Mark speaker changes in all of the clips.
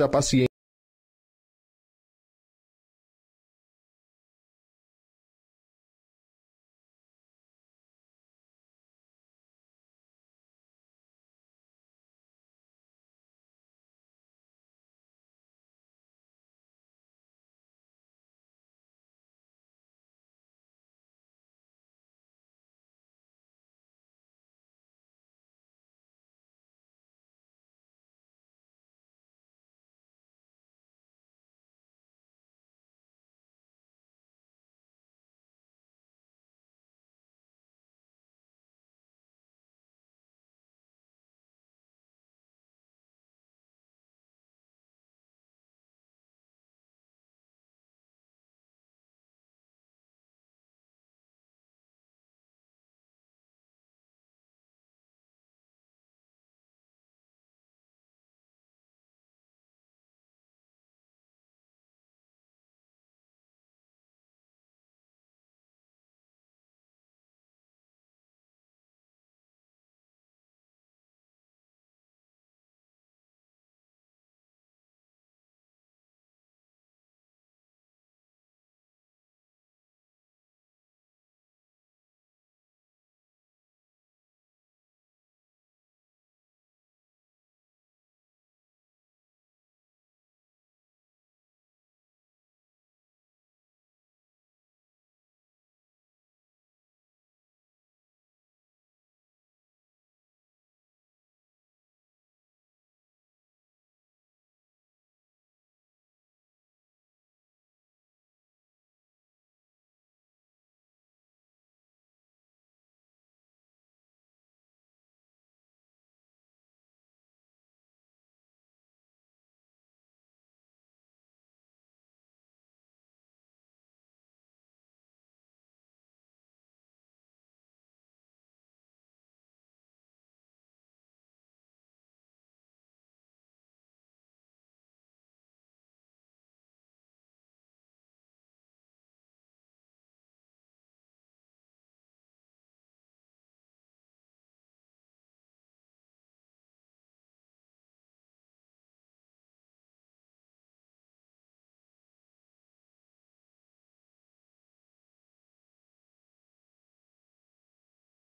Speaker 1: a paciência.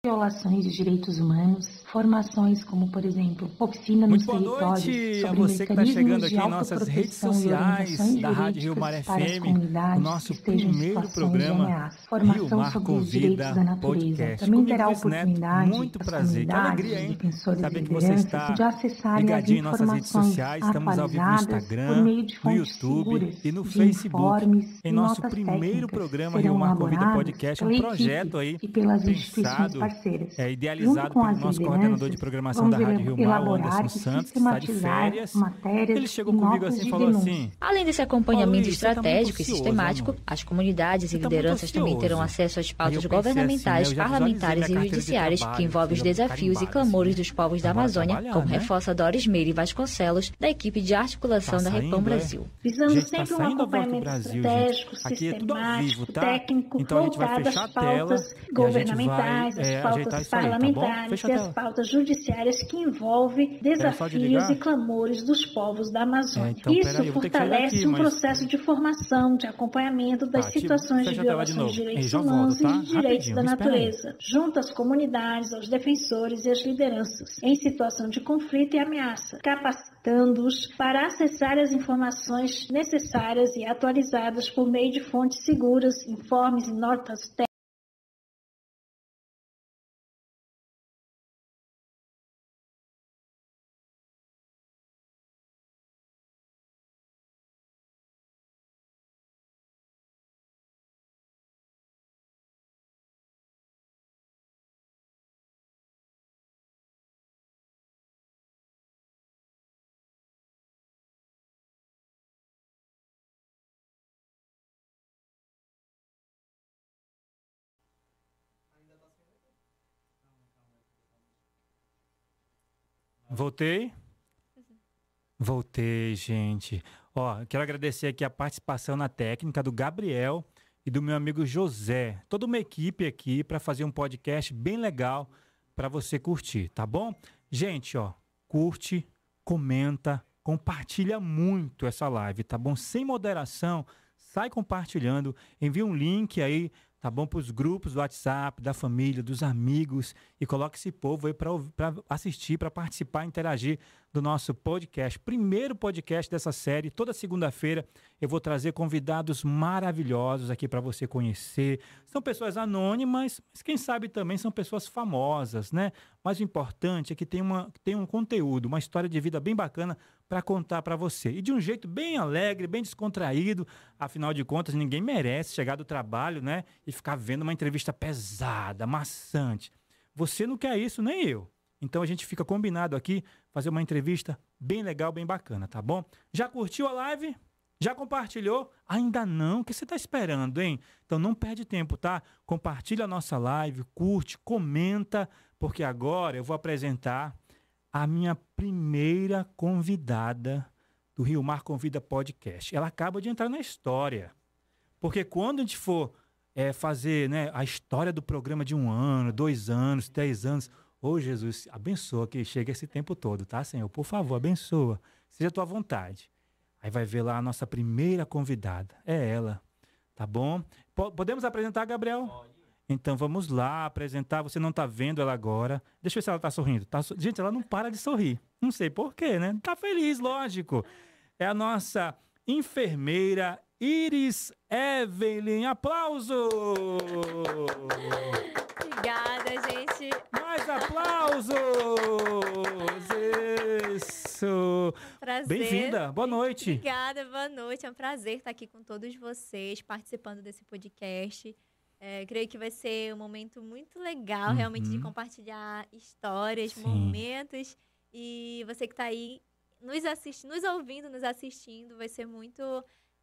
Speaker 2: Violações de direitos humanos, formações como, por exemplo, oficina nos
Speaker 3: Muito boa
Speaker 2: territórios
Speaker 3: noite a
Speaker 2: sobre
Speaker 3: você que está chegando aqui em nossas redes sociais da Rádio Rio Mar FM, o nosso primeiro programa
Speaker 2: ameaça. Formação
Speaker 3: Rio Mar
Speaker 2: sobre os direitos da natureza.
Speaker 3: Podcast.
Speaker 2: Também
Speaker 3: Comigo,
Speaker 2: terá
Speaker 3: Neto,
Speaker 2: oportunidade
Speaker 3: muito prazer. Que alegria, hein? Saber que você está
Speaker 2: de
Speaker 3: ligadinho em nossas redes sociais. Estamos ao vivo no Instagram, no YouTube e no Facebook. Em nosso primeiro programa Rio Mar Convida Podcast, um projeto aí
Speaker 2: e pelas instituições
Speaker 3: pensado,
Speaker 2: parceiras.
Speaker 3: é, idealizado
Speaker 2: com
Speaker 3: pelo nosso coordenador de programação da Rádio Rio Mar, Anderson
Speaker 2: e
Speaker 3: Santos, que está de
Speaker 2: sistematizar
Speaker 3: férias.
Speaker 2: matérias
Speaker 3: Ele chegou comigo assim e
Speaker 2: de
Speaker 3: falou assim:
Speaker 4: Além desse acompanhamento
Speaker 3: tá
Speaker 4: estratégico e sistemático,
Speaker 3: amor.
Speaker 4: as comunidades e
Speaker 3: tá
Speaker 4: lideranças também terão acesso às pautas
Speaker 3: assim,
Speaker 4: governamentais,
Speaker 3: né, já
Speaker 4: parlamentares e judiciárias
Speaker 3: trabalho,
Speaker 4: que envolvem os desafios e
Speaker 3: carimbada,
Speaker 4: clamores dos povos da Amazônia, como
Speaker 3: né?
Speaker 4: reforça Doris Meire Vasconcelos, da equipe de articulação
Speaker 3: Tá
Speaker 4: da Repam
Speaker 3: é?
Speaker 4: Brasil.
Speaker 2: Visando
Speaker 3: Gente, tá
Speaker 2: sempre um acompanhamento estratégico,
Speaker 3: é
Speaker 2: sistemático,
Speaker 3: vivo, tá?
Speaker 2: técnico,
Speaker 3: Então a gente vai
Speaker 2: voltado
Speaker 3: fechar
Speaker 2: às
Speaker 3: a tela
Speaker 2: pautas
Speaker 3: gente vai,
Speaker 2: governamentais,
Speaker 3: é,
Speaker 2: pautas
Speaker 3: tá
Speaker 2: parlamentares e as pautas judiciárias que envolvem
Speaker 3: de
Speaker 2: desafios
Speaker 3: ligar?
Speaker 2: e clamores dos povos da Amazônia.
Speaker 3: É, então,
Speaker 2: Isso
Speaker 3: peraí,
Speaker 2: fortalece
Speaker 3: daqui,
Speaker 2: um
Speaker 3: mas-
Speaker 2: processo de formação, de acompanhamento das
Speaker 3: Tá, tipo,
Speaker 2: situações de
Speaker 3: tela de
Speaker 2: violações de
Speaker 3: novo.
Speaker 2: direitos
Speaker 3: Ei, já volto,
Speaker 2: humanos
Speaker 3: tá?
Speaker 2: e de direitos
Speaker 3: Rapidinho,
Speaker 2: da natureza, junto às comunidades, aos defensores e às lideranças, em situação de conflito e ameaça, capacitando-os para acessar as informações necessárias e atualizadas por meio de fontes seguras, informes e notas técnicas.
Speaker 3: Voltei? Voltei, gente. Ó, quero agradecer aqui a participação na técnica do Gabriel e do meu amigo José. Toda uma equipe aqui para fazer um podcast bem legal para você curtir, tá bom? Gente, ó, curte, comenta, compartilha muito essa live, tá bom? Sem moderação, sai compartilhando, envia um link aí tá bom? Para os grupos do WhatsApp, da família, dos amigos e coloque esse povo aí para assistir, para participar, interagir do nosso podcast. Primeiro podcast dessa série, toda segunda-feira eu vou trazer convidados maravilhosos aqui para você conhecer. São pessoas anônimas, mas quem sabe também são pessoas famosas, né? Mas o importante é que tem, uma, tem um conteúdo, uma história de vida bem bacana para contar para você. E de um jeito bem alegre, bem descontraído. Afinal de contas, ninguém merece chegar do trabalho, né, e ficar vendo uma entrevista pesada, maçante. Você não quer isso, nem eu. Então a gente fica combinado aqui fazer uma entrevista bem legal, bem bacana, tá bom? Já curtiu a live? Já compartilhou? Ainda não? O que você está esperando, hein? Então não perde tempo, tá? Compartilha a nossa live, curte, comenta, porque agora eu vou apresentar a minha primeira convidada do Rio Mar Convida Podcast. Ela acaba de entrar na história. Porque quando a gente for é, fazer né, a história do programa de um ano, dois anos, dez anos, ô oh, Jesus, abençoa que chega esse tempo todo, tá, Senhor? Por favor, abençoa. Seja a tua vontade. Aí vai ver lá a nossa primeira convidada. É ela. Tá bom? P podemos apresentar, Gabriel? Pode. Então vamos lá apresentar. Você não está vendo ela agora. Deixa eu ver se ela está sorrindo. Tá so... Gente, ela não para de sorrir. Não sei porquê, né? Tá feliz, lógico. É a nossa enfermeira Iris Evelyn. Aplauso!
Speaker 1: Obrigada, gente.
Speaker 3: Aplausos! Isso! Prazer. Bem-vinda. Boa noite.
Speaker 1: Obrigada, boa noite. É um prazer estar aqui com todos vocês, participando desse podcast. É, creio que vai ser um momento muito legal, uhum. realmente, de uhum. compartilhar histórias, Sim. momentos. E você que está aí nos assistindo, nos ouvindo, nos assistindo, vai ser muito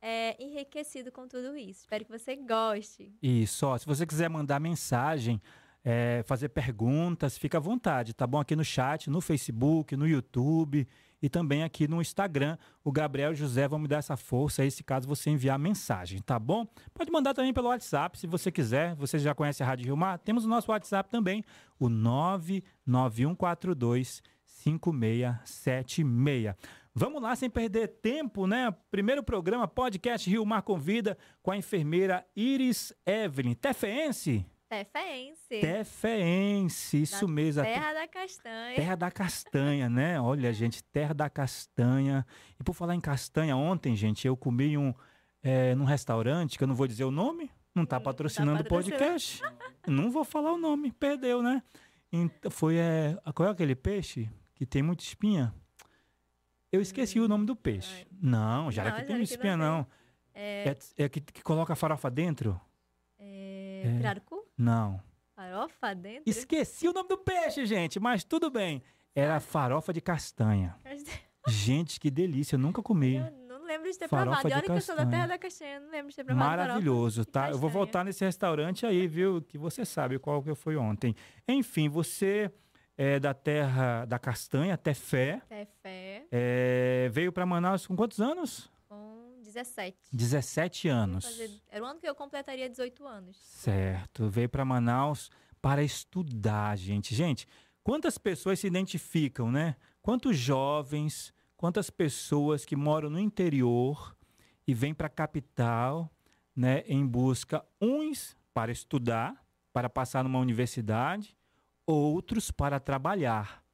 Speaker 1: é, enriquecido com tudo isso. Espero que você goste.
Speaker 3: Isso, ó, se você quiser mandar mensagem, é, fazer perguntas, fica à vontade, tá bom? Aqui no chat, no Facebook, no YouTube e também aqui no Instagram. O Gabriel e o José vão me dar essa força aí, se caso você enviar mensagem, tá bom? Pode mandar também pelo WhatsApp, se você quiser. Você já conhece a Rádio Rio Mar? Temos o nosso WhatsApp também, o 99142 5676. Vamos lá, sem perder tempo, né? Primeiro programa, podcast Rio Mar Convida, com a enfermeira Iris Evelyn. Tefeense?
Speaker 1: Tefeense.
Speaker 3: Tefeense, isso
Speaker 1: da
Speaker 3: mesmo.
Speaker 1: Terra da castanha.
Speaker 3: Terra da castanha, né? Olha, gente, terra da castanha. E por falar em castanha, ontem, gente, eu comi um é, num restaurante, que eu não vou dizer o nome, não está patrocinando o podcast. não vou falar o nome, perdeu, né? Então, foi, é, qual é aquele peixe que tem muita espinha? Eu esqueci hum. o nome do peixe. Não, já não, que tem espinha, não. É, é, é que, que, coloca farofa dentro?
Speaker 1: É, é. Pirarucu?
Speaker 3: Não.
Speaker 1: Farofa dentro?
Speaker 3: Esqueci o nome do peixe, gente, mas tudo bem. Era farofa de castanha. gente, que delícia, eu nunca comi.
Speaker 1: Eu não lembro de ter farofa provado. olha que eu sou da terra da castanha, não lembro de ter provado
Speaker 3: Maravilhoso, tá? Eu vou voltar nesse restaurante aí, viu? Que você sabe qual que foi ontem. Enfim, você é da terra da castanha, Tefé.
Speaker 1: Tefé.
Speaker 3: É, veio para Manaus com quantos anos?
Speaker 1: 17.
Speaker 3: 17 anos.
Speaker 1: Fazer, era o ano que eu completaria 18 anos.
Speaker 3: Certo. Veio para Manaus para estudar, gente. Gente, quantas pessoas se identificam, né? Quantos jovens, quantas pessoas que moram no interior e vêm para a capital, né, em busca uns para estudar, para passar numa universidade, outros para trabalhar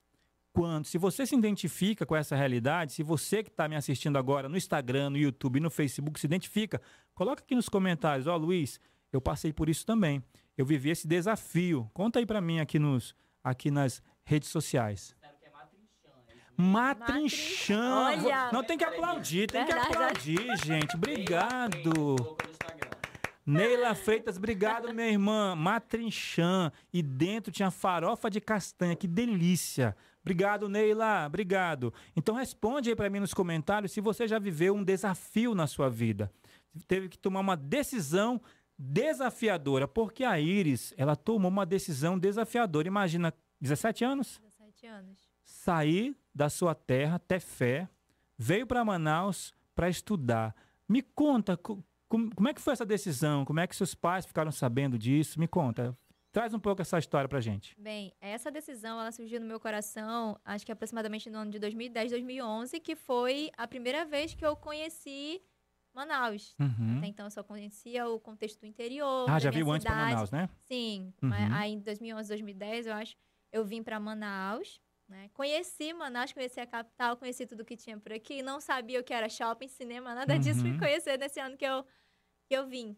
Speaker 3: quando, se você se identifica com essa realidade, se você que está me assistindo agora no Instagram, no YouTube, no Facebook se identifica, coloca aqui nos comentários, ó oh, Luiz, eu passei por isso também. Eu vivi esse desafio. Conta aí para mim aqui nos aqui nas redes sociais. Matrinchã. Olha, não tem que aplaudir, tem que aplaudir, gente. Obrigado. Neila Freitas, obrigado, minha irmã. Matrinchã. E dentro tinha farofa de castanha. Que delícia. Obrigado, Neila. Obrigado. Então responde aí para mim nos comentários se você já viveu um desafio na sua vida. Teve que tomar uma decisão desafiadora, porque a Iris, ela tomou uma decisão desafiadora. Imagina, 17 anos?
Speaker 1: 17 anos.
Speaker 3: Sair da sua terra, ter fé, veio para Manaus para estudar. Me conta, como, como é que foi essa decisão? Como é que seus pais ficaram sabendo disso? Me conta. Traz um pouco essa história pra gente.
Speaker 1: Bem, essa decisão ela surgiu no meu coração, acho que aproximadamente no ano de 2010, 2011, que foi a primeira vez que eu conheci Manaus.
Speaker 3: Uhum.
Speaker 1: Até então eu só conhecia o contexto do interior.
Speaker 3: Ah, já viu antes pra
Speaker 1: cidade.
Speaker 3: Manaus, né?
Speaker 1: Sim,
Speaker 3: Uhum.
Speaker 1: aí em 2011, 2010, eu acho, eu vim para Manaus, né? Conheci Manaus, conheci a capital, conheci tudo que tinha por aqui, não sabia o que era shopping, cinema, nada disso,
Speaker 3: Uhum.
Speaker 1: fui conhecer nesse ano que eu, que eu vim.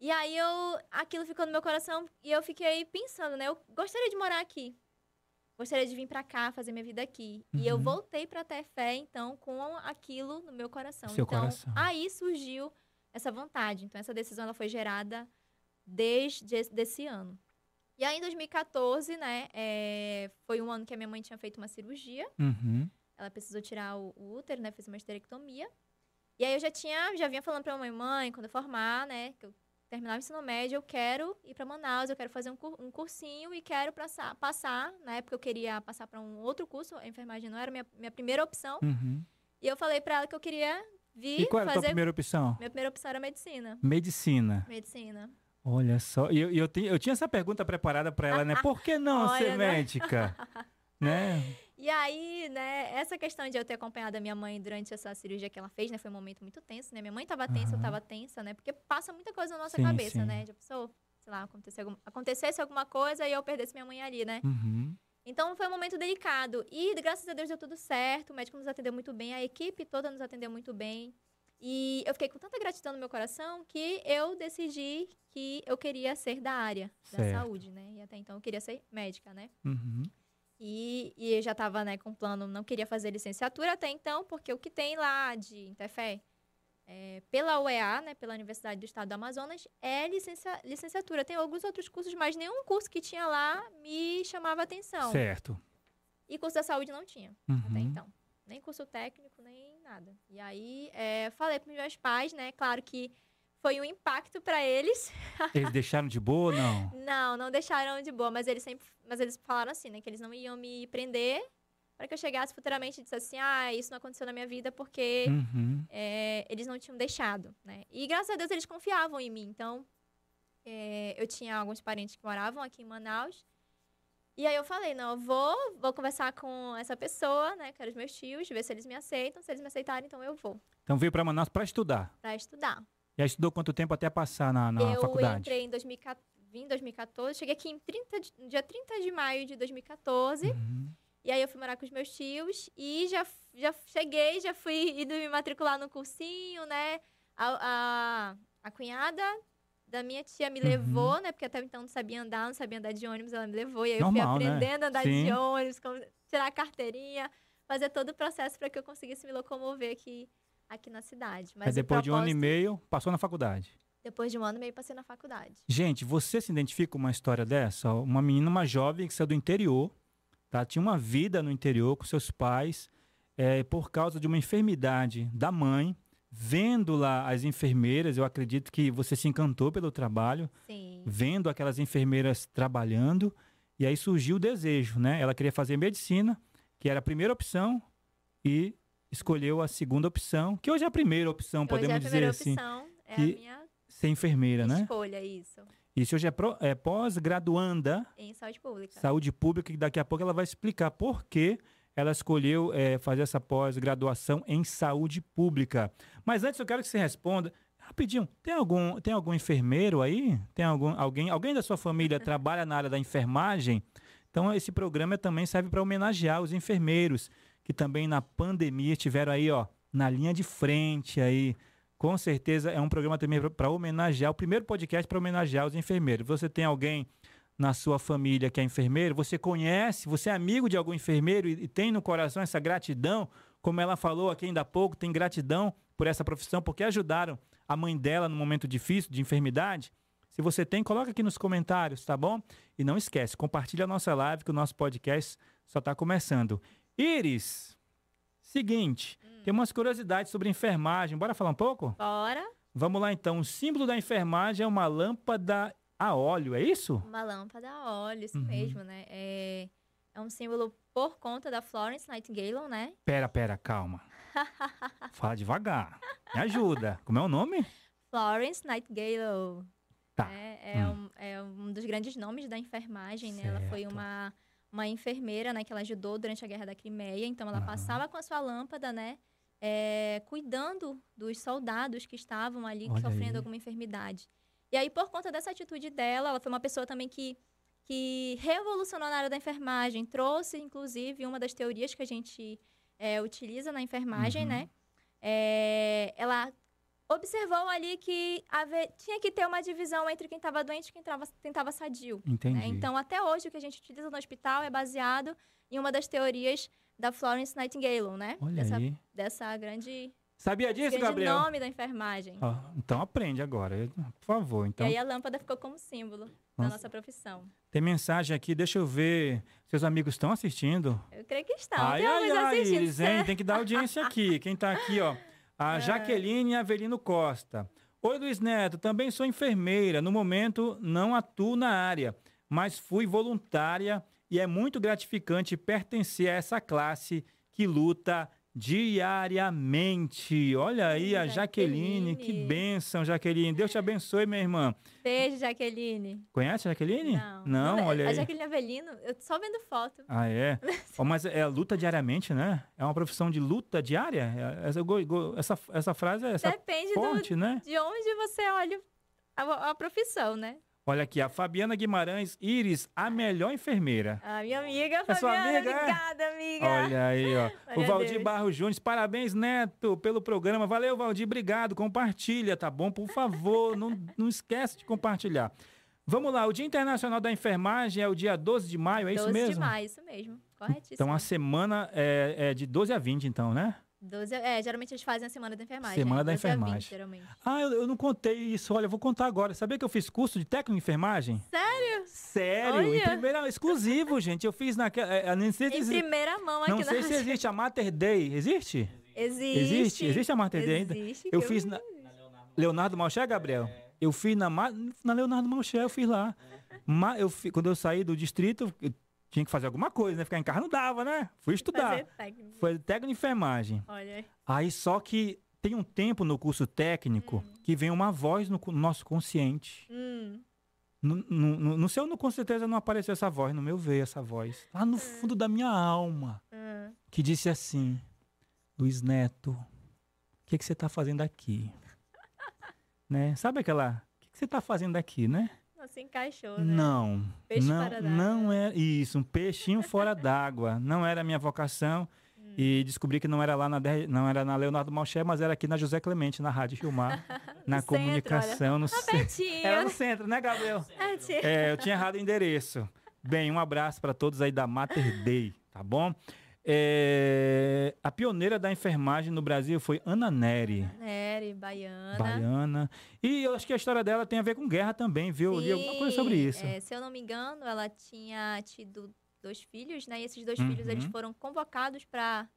Speaker 1: E aí eu, aquilo ficou no meu coração e eu fiquei pensando, né? Eu gostaria de morar aqui. Gostaria de vir para cá, fazer minha vida aqui. E eu
Speaker 3: Uhum.
Speaker 1: voltei para ter fé, então, com aquilo no meu coração.
Speaker 3: Seu
Speaker 1: então,
Speaker 3: coração.
Speaker 1: aí surgiu essa vontade. Então, essa decisão ela foi gerada desde esse desse ano. E aí, em 2014, né, é, foi um ano que a minha mãe tinha feito uma cirurgia.
Speaker 3: Uhum.
Speaker 1: Ela precisou tirar o, o útero, né, fez uma esterectomia. E aí, eu já tinha, já vinha falando pra minha mãe, quando eu formar, né, que eu terminar o ensino médio, eu quero ir para Manaus, eu quero fazer um, cur- um cursinho e quero passar, passar. Na época, eu queria passar para um outro curso, a enfermagem não era minha, minha primeira opção.
Speaker 3: Uhum.
Speaker 1: E eu falei pra ela que eu queria vir
Speaker 3: E qual era a tua
Speaker 1: fazer...
Speaker 3: primeira opção?
Speaker 1: Minha primeira opção era medicina.
Speaker 3: Medicina.
Speaker 1: Medicina.
Speaker 3: Olha só, e eu, eu, tinha- eu tinha essa pergunta preparada pra ela, né? Por que não
Speaker 1: Olha,
Speaker 3: ser
Speaker 1: né?
Speaker 3: médica? né?
Speaker 1: E aí, né, essa questão de eu ter acompanhado a minha mãe durante essa cirurgia que ela fez, né, foi um momento muito tenso, né? Minha mãe tava tensa, eu
Speaker 3: Aham.
Speaker 1: tava tensa, né? Porque passa muita coisa na nossa
Speaker 3: Sim,
Speaker 1: cabeça,
Speaker 3: sim.
Speaker 1: né? A pessoa, sei lá, acontecesse, algum, acontecesse alguma coisa e eu perdesse minha mãe ali, né?
Speaker 3: Uhum.
Speaker 1: Então foi um momento delicado. E graças a Deus deu tudo certo. O médico nos atendeu muito bem, a equipe toda nos atendeu muito bem. E eu fiquei com tanta gratidão no meu coração que eu decidi que eu queria ser da área da
Speaker 3: Certo.
Speaker 1: saúde, né? E até então eu queria ser médica, né?
Speaker 3: Uhum.
Speaker 1: E, e eu já estava né, com plano, não queria fazer licenciatura até então, porque o que tem lá de Interfé, é, pela UEA, né, pela Universidade do Estado do Amazonas, é licencia, licenciatura. Tem alguns outros cursos, mas nenhum curso que tinha lá me chamava atenção.
Speaker 3: Certo.
Speaker 1: E curso da saúde não tinha, até
Speaker 3: Uhum.
Speaker 1: então. Nem curso técnico, nem nada. E aí, é, falei para meus pais, né, claro que foi um impacto para eles,
Speaker 3: Eles deixaram de boa ou não?
Speaker 1: não, não deixaram de boa, mas eles sempre, mas eles falaram assim, né, que eles não iam me prender para que eu chegasse futuramente e dissesse assim, ah, isso não aconteceu na minha vida porque
Speaker 3: Uhum.
Speaker 1: é, eles não tinham deixado, né? E graças a Deus eles confiavam em mim, então é, eu tinha alguns parentes que moravam aqui em Manaus e aí eu falei, não, eu vou, vou conversar com essa pessoa, né, que eram os meus tios, ver se eles me aceitam, se eles me aceitarem, então eu vou
Speaker 3: Então veio pra Manaus pra estudar.
Speaker 1: para estudar.
Speaker 3: Aí estudou quanto tempo até passar na, na
Speaker 1: eu
Speaker 3: faculdade?
Speaker 1: entrei em 2014, vim em 2014, cheguei aqui em 30 de- dia 30 de maio de 2014.
Speaker 3: Uhum.
Speaker 1: E aí eu fui morar com os meus tios e já, já cheguei, já fui indo me matricular no cursinho, né? A, a, a cunhada da minha tia me
Speaker 3: Uhum.
Speaker 1: levou, né? Porque até então não sabia andar, não sabia andar de ônibus, ela me levou. E aí
Speaker 3: Normal,
Speaker 1: eu
Speaker 3: né?
Speaker 1: fui aprendendo a andar
Speaker 3: Sim.
Speaker 1: de ônibus, tirar a carteirinha, fazer todo o processo para que eu conseguisse me locomover aqui, aqui na cidade. Mas o
Speaker 3: depois de um ano e meio, passou na faculdade.
Speaker 1: Depois de um ano e meio, passei na faculdade.
Speaker 3: Gente, você se identifica com uma história dessa? Uma menina, uma jovem que saiu do interior, tá? tinha uma vida no interior com seus pais, é, por causa de uma enfermidade da mãe, vendo lá as enfermeiras, eu acredito que você se encantou pelo trabalho,
Speaker 1: Sim.
Speaker 3: vendo aquelas enfermeiras trabalhando, e aí surgiu o desejo, né? Ela queria fazer medicina, que era a primeira opção, e escolheu a segunda opção, que hoje é a primeira opção,
Speaker 1: Hoje
Speaker 3: podemos
Speaker 1: é a
Speaker 3: dizer
Speaker 1: primeira
Speaker 3: assim,
Speaker 1: opção, é
Speaker 3: que
Speaker 1: a minha
Speaker 3: ser enfermeira, né?
Speaker 1: escolha, isso.
Speaker 3: Isso hoje é, é pós-graduanda
Speaker 1: Em saúde pública.
Speaker 3: saúde pública, que daqui a pouco ela vai explicar por que ela escolheu eh, fazer essa pós-graduação em saúde pública. Mas antes eu quero que você responda rapidinho. Tem algum, tem algum enfermeiro aí? Tem algum, alguém, alguém da sua família trabalha na área da enfermagem? Então esse programa também serve para homenagear os enfermeiros que também na pandemia estiveram aí, ó, na linha de frente aí. Com certeza é um programa também para homenagear, o primeiro podcast para homenagear os enfermeiros. Você tem alguém na sua família que é enfermeiro, você conhece, você é amigo de algum enfermeiro e, e tem no coração essa gratidão, como ela falou aqui ainda há pouco, tem gratidão por essa profissão, porque ajudaram a mãe dela no momento difícil de enfermidade. Se você tem, coloca aqui nos comentários, tá bom? E não esquece, compartilha a nossa live que o nosso podcast só está começando. Iris, seguinte, tem umas curiosidades sobre enfermagem. Bora falar um pouco?
Speaker 1: Bora.
Speaker 3: Vamos lá então. O símbolo da enfermagem é uma lâmpada a óleo, é isso?
Speaker 1: Uma lâmpada a óleo, isso
Speaker 3: Uhum.
Speaker 1: mesmo, né? É, é um símbolo por conta da Florence Nightingale, né?
Speaker 3: Pera, pera, calma. Fala devagar. Me ajuda. Como é o nome?
Speaker 1: Florence Nightingale.
Speaker 3: Tá.
Speaker 1: né? É,
Speaker 3: Hum.
Speaker 1: um, é um dos grandes nomes da enfermagem, né? Ela foi
Speaker 3: Certo.
Speaker 1: uma, uma enfermeira, né? Que ela ajudou durante a Guerra da Crimeia. Então, ela
Speaker 3: Aham.
Speaker 1: passava com a sua lâmpada, né? é, cuidando dos soldados que estavam ali
Speaker 3: Olha
Speaker 1: sofrendo
Speaker 3: aí.
Speaker 1: alguma enfermidade. E aí, por conta dessa atitude dela, ela foi uma pessoa também que, que revolucionou na área da enfermagem, trouxe, inclusive, uma das teorias que a gente é, utiliza na enfermagem,
Speaker 3: Uhum.
Speaker 1: né? É, ela observou ali que ave- tinha que ter uma divisão entre quem estava doente e quem estava sadio.
Speaker 3: Entendi.
Speaker 1: né? Então, até hoje, o que a gente utiliza no hospital é baseado em uma das teorias da Florence Nightingale, né?
Speaker 3: Olha
Speaker 1: dessa,
Speaker 3: aí.
Speaker 1: dessa grande,
Speaker 3: Sabia disso,
Speaker 1: grande
Speaker 3: Gabriel?
Speaker 1: nome da enfermagem.
Speaker 3: Então aprende agora, por favor. Então,
Speaker 1: E aí a lâmpada ficou como símbolo da
Speaker 3: Nossa.
Speaker 1: profissão.
Speaker 3: tem mensagem aqui, deixa eu ver. Seus amigos estão assistindo?
Speaker 1: Eu creio que estão.
Speaker 3: ai,
Speaker 1: Tem
Speaker 3: ai, ai, Iris, hein? Tem que dar audiência aqui. Quem tá aqui, ó? A
Speaker 1: Ah.
Speaker 3: Jaqueline Avelino Costa. Oi, Luiz Neto. Também sou enfermeira. No momento, não atuo na área, mas fui voluntária e é muito gratificante pertencer a essa classe que luta diariamente. Olha aí a Jaqueline. Que bênção, Jaqueline. Deus te abençoe, minha irmã.
Speaker 1: Beijo, Jaqueline.
Speaker 3: Conhece a Jaqueline?
Speaker 1: Não.
Speaker 3: Não,
Speaker 1: é-
Speaker 3: olha
Speaker 1: A
Speaker 3: aí.
Speaker 1: Jaqueline Avelino, eu só vendo foto.
Speaker 3: Ah, é? Ó, mas é luta diariamente, né? É uma profissão de luta diária? É- Essa, essa, essa frase é essa
Speaker 1: Depende do,
Speaker 3: fonte, né?
Speaker 1: de onde você olha a, a profissão, né?
Speaker 3: Olha aqui, a Fabiana Guimarães Iris, a melhor enfermeira.
Speaker 1: A minha amiga,
Speaker 3: É sua
Speaker 1: Fabiana.
Speaker 3: amiga, é?
Speaker 1: Obrigada, amiga.
Speaker 3: Olha aí, ó. o Valdir
Speaker 1: Deus.
Speaker 3: Barros Júnior, parabéns, Neto, pelo programa. Valeu, Valdir, obrigado. Compartilha, tá bom? Por favor, não, não esquece de compartilhar. Vamos lá, o Dia Internacional da Enfermagem é o dia 12 de maio, é isso
Speaker 1: 12
Speaker 3: mesmo?
Speaker 1: de maio, isso mesmo. Corretíssimo.
Speaker 3: Então a semana é, é de 12 a 20, então, né?
Speaker 1: 12, é, geralmente eles fazem a semana da enfermagem.
Speaker 3: Semana
Speaker 1: é,
Speaker 3: da
Speaker 1: 12 a 20,
Speaker 3: enfermagem.
Speaker 1: geralmente.
Speaker 3: Ah, eu, eu não contei isso. Olha, eu vou contar agora. Sabia que eu fiz curso de técnico em enfermagem?
Speaker 1: Sério?
Speaker 3: Sério? Em
Speaker 1: Olha.
Speaker 3: primeira, exclusivo, gente. Eu fiz naquela. é, Nem sei se,
Speaker 1: Em
Speaker 3: existe-
Speaker 1: primeira mão aqui
Speaker 3: não
Speaker 1: na
Speaker 3: sei se existe a Mater Day. Existe?
Speaker 1: Existe.
Speaker 3: Existe? Existe a Mater Day ainda?
Speaker 1: Existe,
Speaker 3: Eu
Speaker 1: que
Speaker 3: fiz na Leonardo Malché, Gabriel? Eu fiz na, na Leonardo Malché, eu fiz lá. Ma- eu Quando eu saí do distrito, eu tinha que fazer alguma coisa, né? Ficar em casa não dava, né? Fui estudar.
Speaker 1: Técnico.
Speaker 3: Foi técnico em enfermagem.
Speaker 1: Olha aí.
Speaker 3: Aí só que tem um tempo no curso técnico que vem uma voz no nosso consciente.
Speaker 1: Hum,
Speaker 3: No, no, no- seu, com certeza, não apareceu essa voz, no meu veio essa voz. Lá no fundo da minha alma,
Speaker 1: hum.
Speaker 3: que disse assim: Luiz Neto, o que, que você está fazendo aqui? né? Sabe aquela. O que, que você está fazendo aqui, né?
Speaker 1: Não se encaixou, né?
Speaker 3: Não.
Speaker 1: Peixe
Speaker 3: não,
Speaker 1: fora d'água.
Speaker 3: não é isso, um peixinho fora d'água. Não era a minha vocação.
Speaker 1: Hum.
Speaker 3: E descobri que não era lá na não era na Leonardo Malché, mas era aqui na José Clemente, na Rádio Filmar, na
Speaker 1: centro,
Speaker 3: comunicação, no
Speaker 1: Tá
Speaker 3: centro. Era no centro, né, Gabriel?
Speaker 1: É.
Speaker 3: É, eu tinha errado o endereço. Bem, um abraço para todos aí da Mater Day, tá bom? É, a pioneira da enfermagem no Brasil foi Ana Neri,
Speaker 1: Nery, baiana.
Speaker 3: baiana. E eu acho que a história dela tem a ver com guerra também, viu? Eu li alguma coisa sobre
Speaker 1: Sim,
Speaker 3: isso.
Speaker 1: é, se eu não me engano, ela tinha tido dois filhos, né? E esses dois
Speaker 3: Uhum.
Speaker 1: filhos eles foram convocados para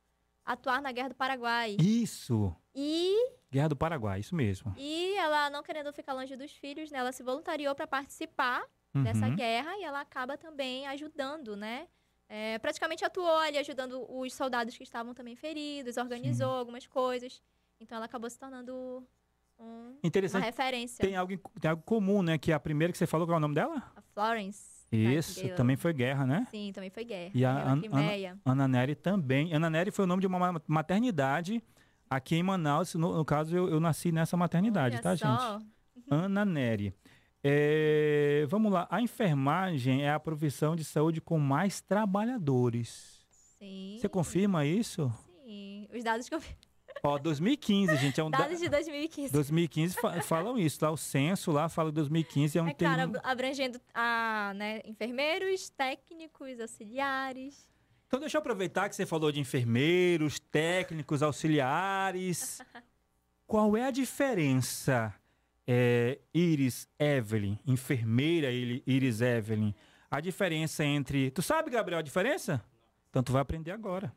Speaker 1: atuar na Guerra do Paraguai.
Speaker 3: Isso,
Speaker 1: E,
Speaker 3: Guerra do Paraguai, isso mesmo.
Speaker 1: e ela, não querendo ficar longe dos filhos, né? Ela se voluntariou para participar dessa
Speaker 3: Uhum.
Speaker 1: guerra e ela acaba também ajudando, né? É, praticamente atuou ali ajudando os soldados que estavam também feridos, organizou algumas coisas. Então ela acabou se tornando um- uma
Speaker 3: Interessante.
Speaker 1: referência.
Speaker 3: Tem algo, em- tem algo comum, né? Que a primeira que você falou, qual é o nome dela?
Speaker 1: A Florence.
Speaker 3: Isso,
Speaker 1: Nightingale.
Speaker 3: também foi guerra, né?
Speaker 1: Sim, também foi guerra.
Speaker 3: E a An-
Speaker 1: Crimeia.
Speaker 3: Ana Neri também. Ana Neri foi o nome de uma ma- maternidade aqui em Manaus. No, no caso, eu, eu nasci nessa maternidade,
Speaker 1: Olha
Speaker 3: tá,
Speaker 1: só.
Speaker 3: gente? Ana Neri. É, vamos lá. A enfermagem é a profissão de saúde com mais trabalhadores.
Speaker 1: Sim.
Speaker 3: Você confirma isso?
Speaker 1: Sim. Os dados que eu vi.
Speaker 3: Ó, 2015, gente. É um da-
Speaker 1: Dados de 2015.
Speaker 3: 2015 fa- falam isso. Lá o censo lá fala que 2015 é um
Speaker 1: É claro,
Speaker 3: termo-
Speaker 1: ab- abrangendo a, né, enfermeiros, técnicos, auxiliares.
Speaker 3: Então deixa eu aproveitar que você falou de enfermeiros, técnicos, auxiliares. Qual é a diferença, é, Iris Evelyn, enfermeira Iris Evelyn? A diferença entre. Tu sabe, Gabriel, a diferença? Então tu vai aprender agora.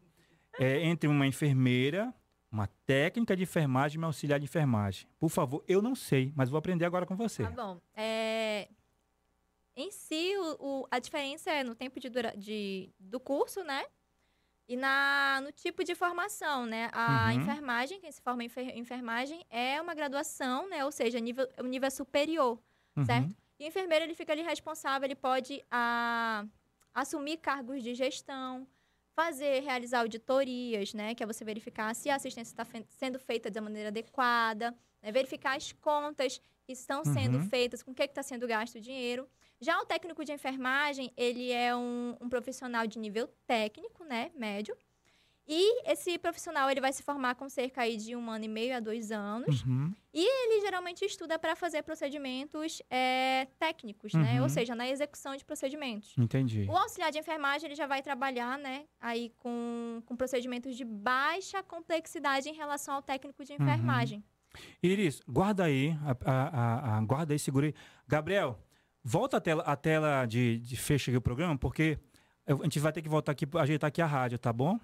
Speaker 3: É, entre uma enfermeira, uma técnica de enfermagem e uma auxiliar de enfermagem. Por favor, eu não sei, mas vou aprender agora com você.
Speaker 1: Tá bom. É, Em si, o, o- a diferença é no tempo de dura... de... do curso, né? E na... no tipo de formação, né? A
Speaker 3: Uhum.
Speaker 1: enfermagem, quem se forma em enfer- enfermagem, é uma graduação, né? Ou seja, nível... o nível é superior
Speaker 3: Uhum.
Speaker 1: certo? E o enfermeiro, ele fica ali responsável, ele pode ah, assumir cargos de gestão, fazer, realizar auditorias, né? Que é você verificar se a assistência está fe- sendo feita de maneira adequada, né, verificar as contas que estão sendo
Speaker 3: Uhum.
Speaker 1: feitas, com o que está sendo gasto o dinheiro. Já o técnico de enfermagem, ele é um, um profissional de nível técnico, né? Médio. E esse profissional, ele vai se formar com cerca aí de um ano e meio a dois anos.
Speaker 3: Uhum.
Speaker 1: Ele geralmente estuda para fazer procedimentos é, técnicos, né?
Speaker 3: Uhum.
Speaker 1: Ou seja, na execução de procedimentos.
Speaker 3: Entendi.
Speaker 1: O auxiliar de enfermagem ele já vai trabalhar, né, aí com, com procedimentos de baixa complexidade em relação ao técnico de enfermagem.
Speaker 3: Iris, guarda aí, a, a- a- a- guarda aí, segura aí. Gabriel, volta a tela, a tela de, de fecha aqui o programa, porque a gente vai ter que voltar aqui, ajeitar aqui a rádio, tá bom?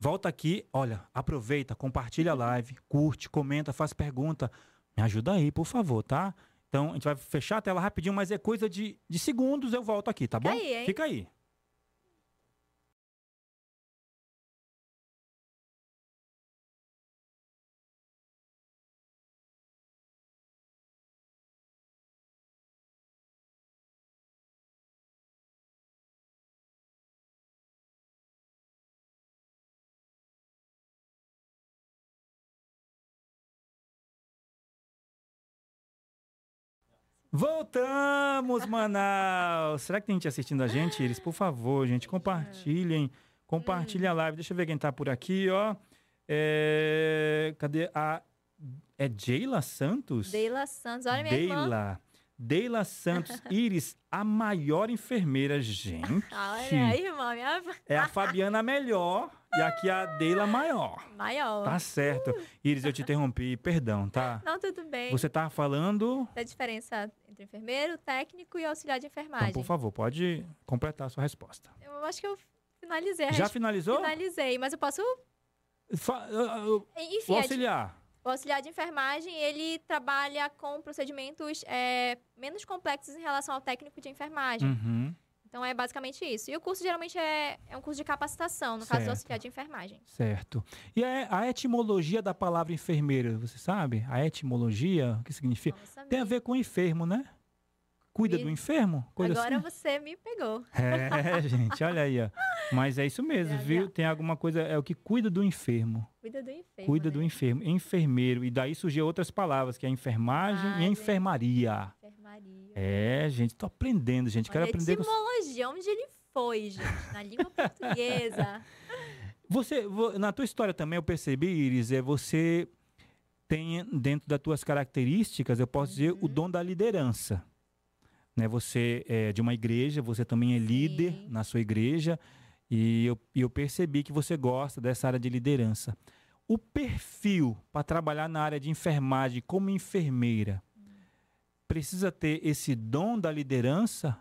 Speaker 3: Volta aqui, olha, aproveita, compartilha a live, curte, comenta, faz pergunta. Me ajuda aí, por favor, tá? Então, a gente vai fechar a tela rapidinho, mas é coisa de, de segundos, eu volto aqui, tá bom?
Speaker 1: Fica aí?
Speaker 3: Fica aí. Voltamos, Manaus! Será que tem gente assistindo a gente, Iris? Por favor, gente, compartilhem. Compartilhem a live. Deixa eu ver quem tá por aqui, ó. É... Cadê a... É Deila Santos?
Speaker 1: Deila Santos, olha minha irmã.
Speaker 3: Deila. Santos. Iris, a maior enfermeira, gente.
Speaker 1: Olha aí, irmã, minha
Speaker 3: É a Fabiana melhor e aqui a Deila maior.
Speaker 1: maior.
Speaker 3: Tá certo. Iris, eu te interrompi, perdão, tá?
Speaker 1: Não, tudo bem.
Speaker 3: Você tá falando...
Speaker 1: Da diferença entre enfermeiro, técnico e auxiliar de
Speaker 3: Então,
Speaker 1: enfermagem.
Speaker 3: por favor, pode completar a sua resposta.
Speaker 1: Eu acho que eu finalizei.
Speaker 3: Já finalizou?
Speaker 1: Finalizei, mas eu posso...
Speaker 3: Fa- uh, uh,
Speaker 1: Enfim,
Speaker 3: O auxiliar.
Speaker 1: O auxiliar de enfermagem, ele trabalha com procedimentos é, menos complexos em relação ao técnico de enfermagem.
Speaker 3: Uhum,
Speaker 1: Então, é basicamente isso. E o curso, geralmente, é, é um curso de capacitação, no caso do
Speaker 3: Certo.
Speaker 1: auxiliar de enfermagem.
Speaker 3: certo. E a, a etimologia da palavra enfermeira, você sabe? A etimologia, o que significa? Tem a ver com enfermo, né? Cuida do enfermo?
Speaker 1: Agora
Speaker 3: assim?
Speaker 1: você me pegou.
Speaker 3: É, gente, olha aí, ó. Mas é isso mesmo,
Speaker 1: Já,
Speaker 3: viu?
Speaker 1: já.
Speaker 3: Tem alguma coisa, é o que cuida do enfermo.
Speaker 1: Cuida do enfermo.
Speaker 3: cuida
Speaker 1: né?
Speaker 3: do enfermo. Enfermeiro. E daí surgiu outras palavras, que é enfermagem e
Speaker 1: Enfermagem.
Speaker 3: enfermaria.
Speaker 1: Enfermaria.
Speaker 3: É, gente, tô aprendendo, gente. Quero
Speaker 1: Olha,
Speaker 3: aprender com
Speaker 1: etimologia, onde ele foi, gente? Na língua portuguesa.
Speaker 3: Você, vo- na tua história também eu percebi, Iris, é você tem dentro das tuas características, eu posso dizer,
Speaker 1: Uhum.
Speaker 3: o dom da liderança. Né? Você é de uma igreja, você também é líder
Speaker 1: Sim.
Speaker 3: na sua igreja e eu, eu percebi que você gosta dessa área de liderança. O perfil para trabalhar na área de enfermagem como enfermeira precisa ter esse dom da liderança?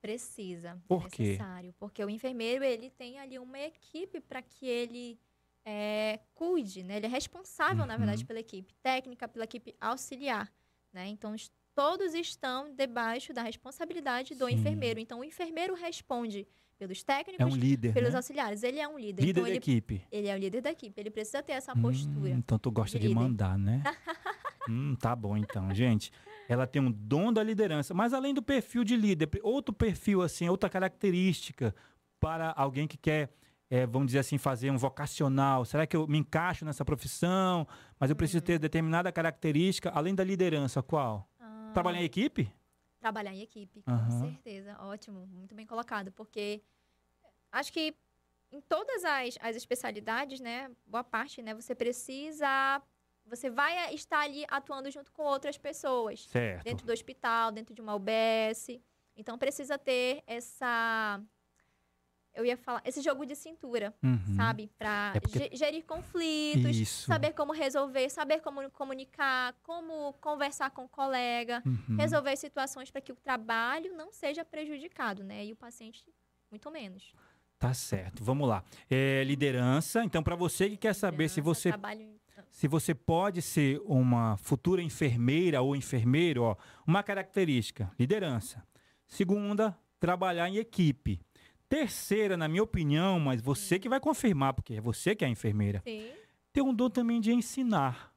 Speaker 1: Precisa.
Speaker 3: Por
Speaker 1: é
Speaker 3: quê?
Speaker 1: necessário. Porque o enfermeiro, ele tem ali uma equipe para que ele é, cuide, né? Ele é responsável, na verdade,
Speaker 3: Uhum.
Speaker 1: pela equipe técnica, pela equipe auxiliar, né? Então, todos estão debaixo da responsabilidade do
Speaker 3: Sim.
Speaker 1: enfermeiro. Então, o enfermeiro responde pelos
Speaker 3: É
Speaker 1: técnicos,
Speaker 3: um líder,
Speaker 1: pelos
Speaker 3: né?
Speaker 1: auxiliares. Ele é um líder.
Speaker 3: Líder
Speaker 1: então,
Speaker 3: da
Speaker 1: ele,
Speaker 3: equipe.
Speaker 1: ele é o líder da equipe. Ele precisa ter essa
Speaker 3: Hum,
Speaker 1: postura.
Speaker 3: então tu gosta
Speaker 1: de
Speaker 3: de, mandar, né? hum, tá bom então, gente. Ela tem um dom da liderança, mas além do perfil de líder, outro perfil assim, outra característica para alguém que quer, eh, vamos dizer assim, fazer um vocacional. Será que eu me encaixo nessa profissão? Mas eu preciso
Speaker 1: Uhum.
Speaker 3: ter determinada característica além da liderança. Qual? Trabalhar em equipe?
Speaker 1: Trabalhar em equipe, com
Speaker 3: Aham.
Speaker 1: certeza. Ótimo, muito bem colocado. Porque acho que em todas as, as especialidades, né, boa parte, né, você precisa. Você vai estar ali atuando junto com outras pessoas.
Speaker 3: Certo.
Speaker 1: Dentro do hospital, dentro de uma UBS. Então precisa ter essa. Eu ia falar, esse jogo de cintura,
Speaker 3: Uhum.
Speaker 1: sabe? Pra
Speaker 3: É porque-
Speaker 1: ge- gerir conflitos,
Speaker 3: Isso.
Speaker 1: saber como resolver, saber como comunicar, como conversar com o colega
Speaker 3: Uhum.
Speaker 1: resolver situações para que o trabalho não seja prejudicado, né? E o paciente muito menos.
Speaker 3: Tá certo. Vamos lá. É, liderança. Então, para você que quer saber se você
Speaker 1: trabalho-
Speaker 3: se você pode ser uma futura enfermeira ou enfermeiro, ó, uma característica, liderança. Segunda, trabalhar em equipe. Terceira, na minha opinião, mas você que vai confirmar, porque é você que é a enfermeira,
Speaker 1: Sim.
Speaker 3: ter um dom também de ensinar.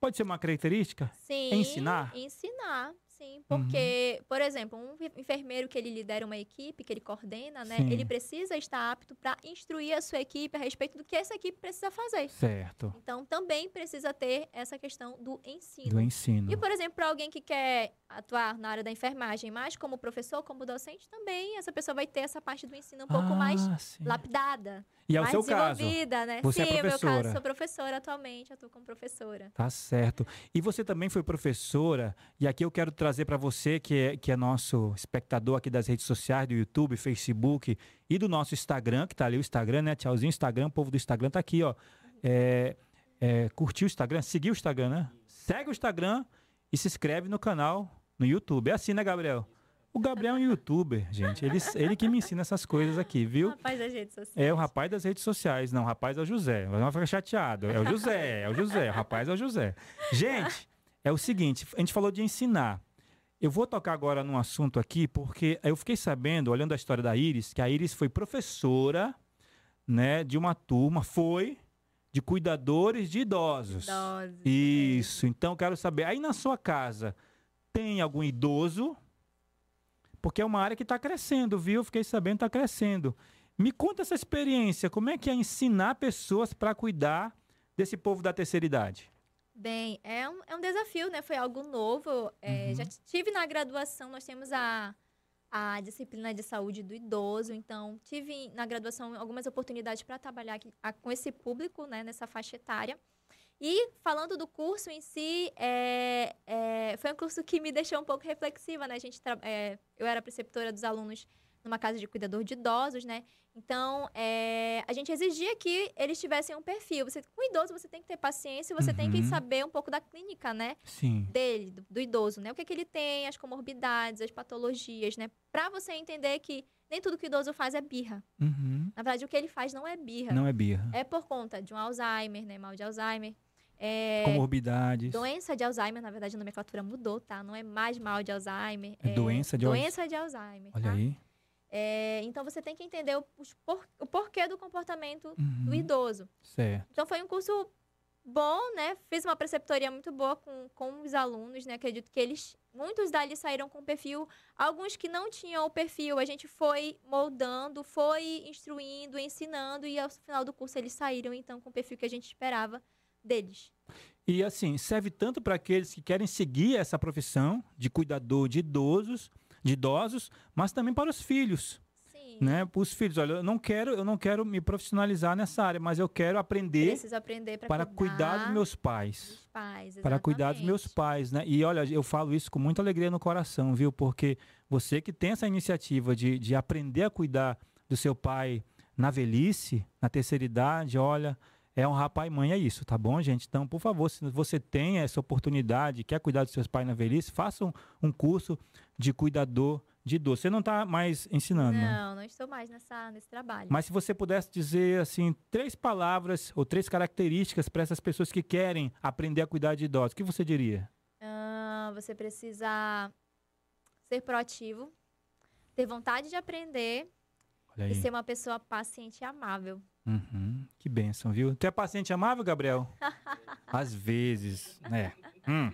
Speaker 3: Pode ser uma característica?
Speaker 1: Sim.
Speaker 3: ensinar?
Speaker 1: Ensinar. Sim, porque, por exemplo, um enfermeiro que ele lidera uma equipe, que ele coordena, né?
Speaker 3: Sim.
Speaker 1: Ele precisa estar apto para instruir a sua equipe a respeito do que essa equipe precisa fazer.
Speaker 3: Certo.
Speaker 1: Então, também precisa ter essa questão do ensino.
Speaker 3: Do ensino.
Speaker 1: E, por exemplo, para alguém que quer atuar na área da enfermagem, mas como professor, como docente, também essa pessoa vai ter essa parte do ensino um pouco mais
Speaker 3: Ah, sim.
Speaker 1: lapidada,
Speaker 3: E é o
Speaker 1: mais
Speaker 3: seu caso.
Speaker 1: né?
Speaker 3: Você é
Speaker 1: Sim, meu
Speaker 3: professora.
Speaker 1: caso, sou professora atualmente, atuo como professora.
Speaker 3: Tá certo. E você também foi professora, e aqui eu quero trazer para você, que é, que é nosso espectador aqui das redes sociais, do YouTube, Facebook e do nosso Instagram, que tá ali o Instagram, né? Tchauzinho, Instagram, o povo do Instagram tá aqui, ó. É, é, curtiu o Instagram, seguiu o Instagram, né? Segue o Instagram e se inscreve no canal no YouTube. É assim, né, Gabriel? O Gabriel é um youtuber, gente. Ele, ele que me ensina essas coisas aqui, viu?
Speaker 1: Rapaz das redes sociais.
Speaker 3: É o rapaz das redes sociais. Não, o rapaz é o José. Não fica chateado. É o José, é o José. O rapaz é o José. Gente, é o seguinte: a gente falou de ensinar. Eu vou tocar agora num assunto aqui, porque eu fiquei sabendo, olhando a história da Iris, que a Iris foi professora né, de uma turma, foi de cuidadores de idosos.
Speaker 1: Dose.
Speaker 3: Isso. Então, eu quero saber. Aí na sua casa, tem algum idoso? Porque é uma área que está crescendo, viu? Fiquei sabendo que está crescendo. Me conta essa experiência. Como é que é ensinar pessoas para cuidar desse povo da terceira idade?
Speaker 1: Bem, é um, é um desafio, né? Foi algo novo. É,
Speaker 3: Uhum.
Speaker 1: Já tive na graduação, nós temos a, a disciplina de saúde do idoso, então tive na graduação algumas oportunidades para trabalhar aqui, a- com esse público, né? Nessa faixa etária. E falando do curso em si, é, é, foi um curso que me deixou um pouco reflexiva, né? A gente é, eu era preceptora dos alunos numa casa de cuidador de idosos, né? Então, é, a gente exigia que eles tivessem um perfil. Você, com o idoso, você tem que ter paciência, você tem que
Speaker 3: Uhum.
Speaker 1: saber um pouco da clínica, né?
Speaker 3: Sim.
Speaker 1: Dele, do, do idoso, né? O que, que ele tem, as comorbidades, as patologias, né? Pra você entender que nem tudo que o idoso faz é birra.
Speaker 3: Uhum.
Speaker 1: Na verdade, o que ele faz não é birra.
Speaker 3: Não é birra.
Speaker 1: É por conta de um Alzheimer, né? Mal de Alzheimer. É,
Speaker 3: Comorbidades.
Speaker 1: Doença de Alzheimer, na verdade, a nomenclatura mudou, tá? Não é mais mal de Alzheimer.
Speaker 3: É doença de Al-
Speaker 1: Doença de Alzheimer,
Speaker 3: Olha
Speaker 1: tá?
Speaker 3: aí.
Speaker 1: É, então, você tem que entender o, por- o porquê do comportamento
Speaker 3: Uhum.
Speaker 1: do idoso.
Speaker 3: Certo.
Speaker 1: Então, foi um curso bom, né? Fiz uma preceptoria muito boa com, com os alunos, né? Acredito que eles, muitos dali saíram com perfil. Alguns que não tinham o perfil, a gente foi moldando, foi instruindo, ensinando. E ao final do curso, eles saíram, então, com o perfil que a gente esperava deles.
Speaker 3: E assim, serve tanto para aqueles que querem seguir essa profissão de cuidador de idosos, de idosos, mas também para os filhos,
Speaker 1: Sim.
Speaker 3: né? Para os filhos, olha, eu não quero, eu não quero me profissionalizar nessa área, mas eu quero aprender
Speaker 1: Preciso aprender
Speaker 3: para cuidar dos meus pais.
Speaker 1: dos pais.
Speaker 3: Para cuidar dos meus pais, né? E olha, eu falo isso com muita alegria no coração, viu? Porque você que tem essa iniciativa de, de aprender a cuidar do seu pai na velhice, na terceira idade, olha, é honrar pai e mãe, é isso, tá bom, gente? Então, por favor, se você tem essa oportunidade, quer cuidar dos seus pais na velhice, faça um, um curso de cuidador de idoso. Você não está mais ensinando, né?
Speaker 1: Não, não estou mais nessa, nesse trabalho.
Speaker 3: Mas se você pudesse dizer assim três palavras ou três características para essas pessoas que querem aprender a cuidar de idosos, o que você diria?
Speaker 1: Ah, você precisa ser proativo, ter vontade de aprender e ser uma pessoa paciente e amável.
Speaker 3: Uhum, Que bênção, viu? Tu é paciente e amável, Gabriel? Às vezes, né? Hum,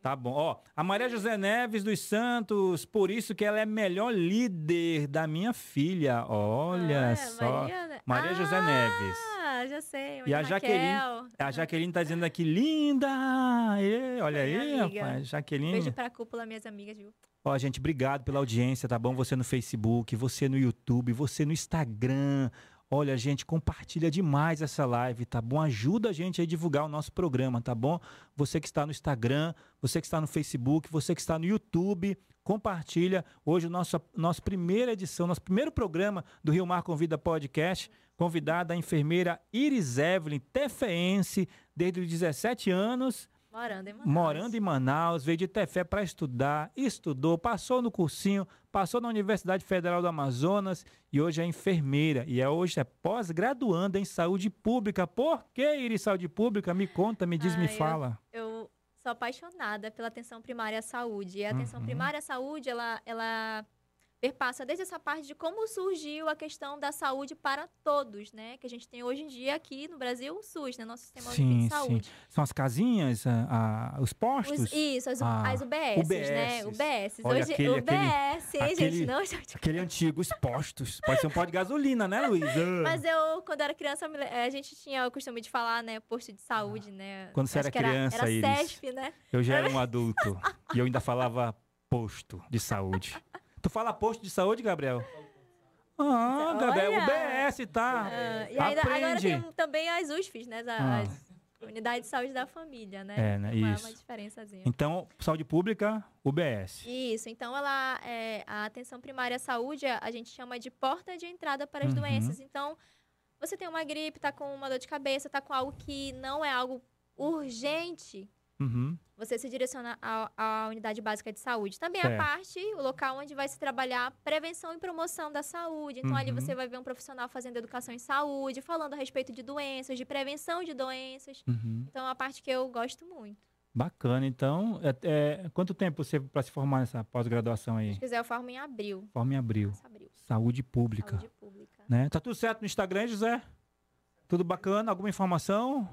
Speaker 3: tá bom. Ó, a Maria José Neves dos Santos, por isso que ela é melhor líder da minha filha. Olha
Speaker 1: Ah,
Speaker 3: só.
Speaker 1: Maria?
Speaker 3: Maria José
Speaker 1: Ah,
Speaker 3: Neves.
Speaker 1: já sei.
Speaker 3: E
Speaker 1: Maria
Speaker 3: a Jaqueline-
Speaker 1: Raquel.
Speaker 3: A Jaqueline tá dizendo aqui, linda! Ê, olha aí,
Speaker 1: Minha amiga.
Speaker 3: rapaz. Jaqueline.
Speaker 1: Beijo pra cúpula, minhas amigas, viu?
Speaker 3: Ó, gente, obrigado pela audiência, tá bom? Você no Facebook, você no YouTube, você no Instagram. Olha, gente, compartilha demais essa live, tá bom? Ajuda a gente a divulgar o nosso programa, tá bom? Você que está no Instagram, você que está no Facebook, você que está no YouTube, compartilha. Hoje, nossa nossa primeira edição, nosso primeiro programa do Rio Mar Convida Podcast. Convidada a enfermeira Iris Evelyn, tefeense, desde os 17 anos,
Speaker 1: Morando em Manaus.
Speaker 3: morando em Manaus, veio de Tefé para estudar, estudou, passou no cursinho, passou na Universidade Federal do Amazonas e hoje é enfermeira. E é, hoje é pós-graduanda em saúde pública. Por que ir em saúde pública? Me conta, me diz,
Speaker 1: Ah,
Speaker 3: me
Speaker 1: eu-
Speaker 3: fala.
Speaker 1: Eu sou apaixonada pela atenção primária à saúde. E a atenção
Speaker 3: Uhum.
Speaker 1: primária à saúde, ela, ela perpassa desde essa parte de como surgiu a questão da saúde para todos, né? Que a gente tem hoje em dia aqui no Brasil o SUS, né? Nosso sistema
Speaker 3: Sim,
Speaker 1: de saúde.
Speaker 3: sim. São as casinhas, a- a- os postos?
Speaker 1: Os- isso, as,
Speaker 3: Ah,
Speaker 1: as UBS, né?
Speaker 3: UBSs.
Speaker 1: UBS.
Speaker 3: Olha,
Speaker 1: Hoje,
Speaker 3: aquele-
Speaker 1: UBS, hein,
Speaker 3: aquele-
Speaker 1: gente? Não, gente.
Speaker 3: Aquele antigo, os postos. Pode ser um pó de gasolina, né, Luiz? Ah.
Speaker 1: Mas eu, quando era criança, le- a gente tinha o costume de falar, né? Posto de saúde, né?
Speaker 3: Quando você era criança,
Speaker 1: era,
Speaker 3: Iris.
Speaker 1: era CESP, né?
Speaker 3: Eu já era um adulto e eu ainda falava posto de saúde. Tu fala posto de saúde, Gabriel? Ah, Gabriel,
Speaker 1: Olha.
Speaker 3: UBS, tá?
Speaker 1: Ah, e ainda, agora
Speaker 3: Aprende.
Speaker 1: tem também as USFs, né? As,
Speaker 3: Ah.
Speaker 1: as unidades de saúde da família, né?
Speaker 3: É, né?
Speaker 1: Uma,
Speaker 3: Isso.
Speaker 1: uma diferençazinha.
Speaker 3: Então, saúde pública, UBS.
Speaker 1: Isso, então ela é, a atenção primária à saúde a gente chama de porta de entrada para as
Speaker 3: Uhum.
Speaker 1: doenças. Então, você tem uma gripe, tá com uma dor de cabeça, tá com algo que não é algo urgente,
Speaker 3: Uhum.
Speaker 1: você se direciona à, à unidade básica de saúde. Também a
Speaker 3: Certo.
Speaker 1: parte, o local onde vai se trabalhar prevenção e promoção da saúde. Então, ali
Speaker 3: Uhum.
Speaker 1: você vai ver um profissional fazendo educação em saúde, falando a respeito de doenças, de prevenção de doenças.
Speaker 3: Uhum.
Speaker 1: Então, é uma parte que eu gosto muito.
Speaker 3: Bacana. Então, é, é, quanto tempo você para se formar nessa pós-graduação aí?
Speaker 1: Se quiser, eu formo em abril.
Speaker 3: Forma em abril.
Speaker 1: Nossa, abril.
Speaker 3: Saúde pública.
Speaker 1: Saúde pública.
Speaker 3: Né? Tá tudo certo no Instagram, José? Tudo bacana? Alguma informação?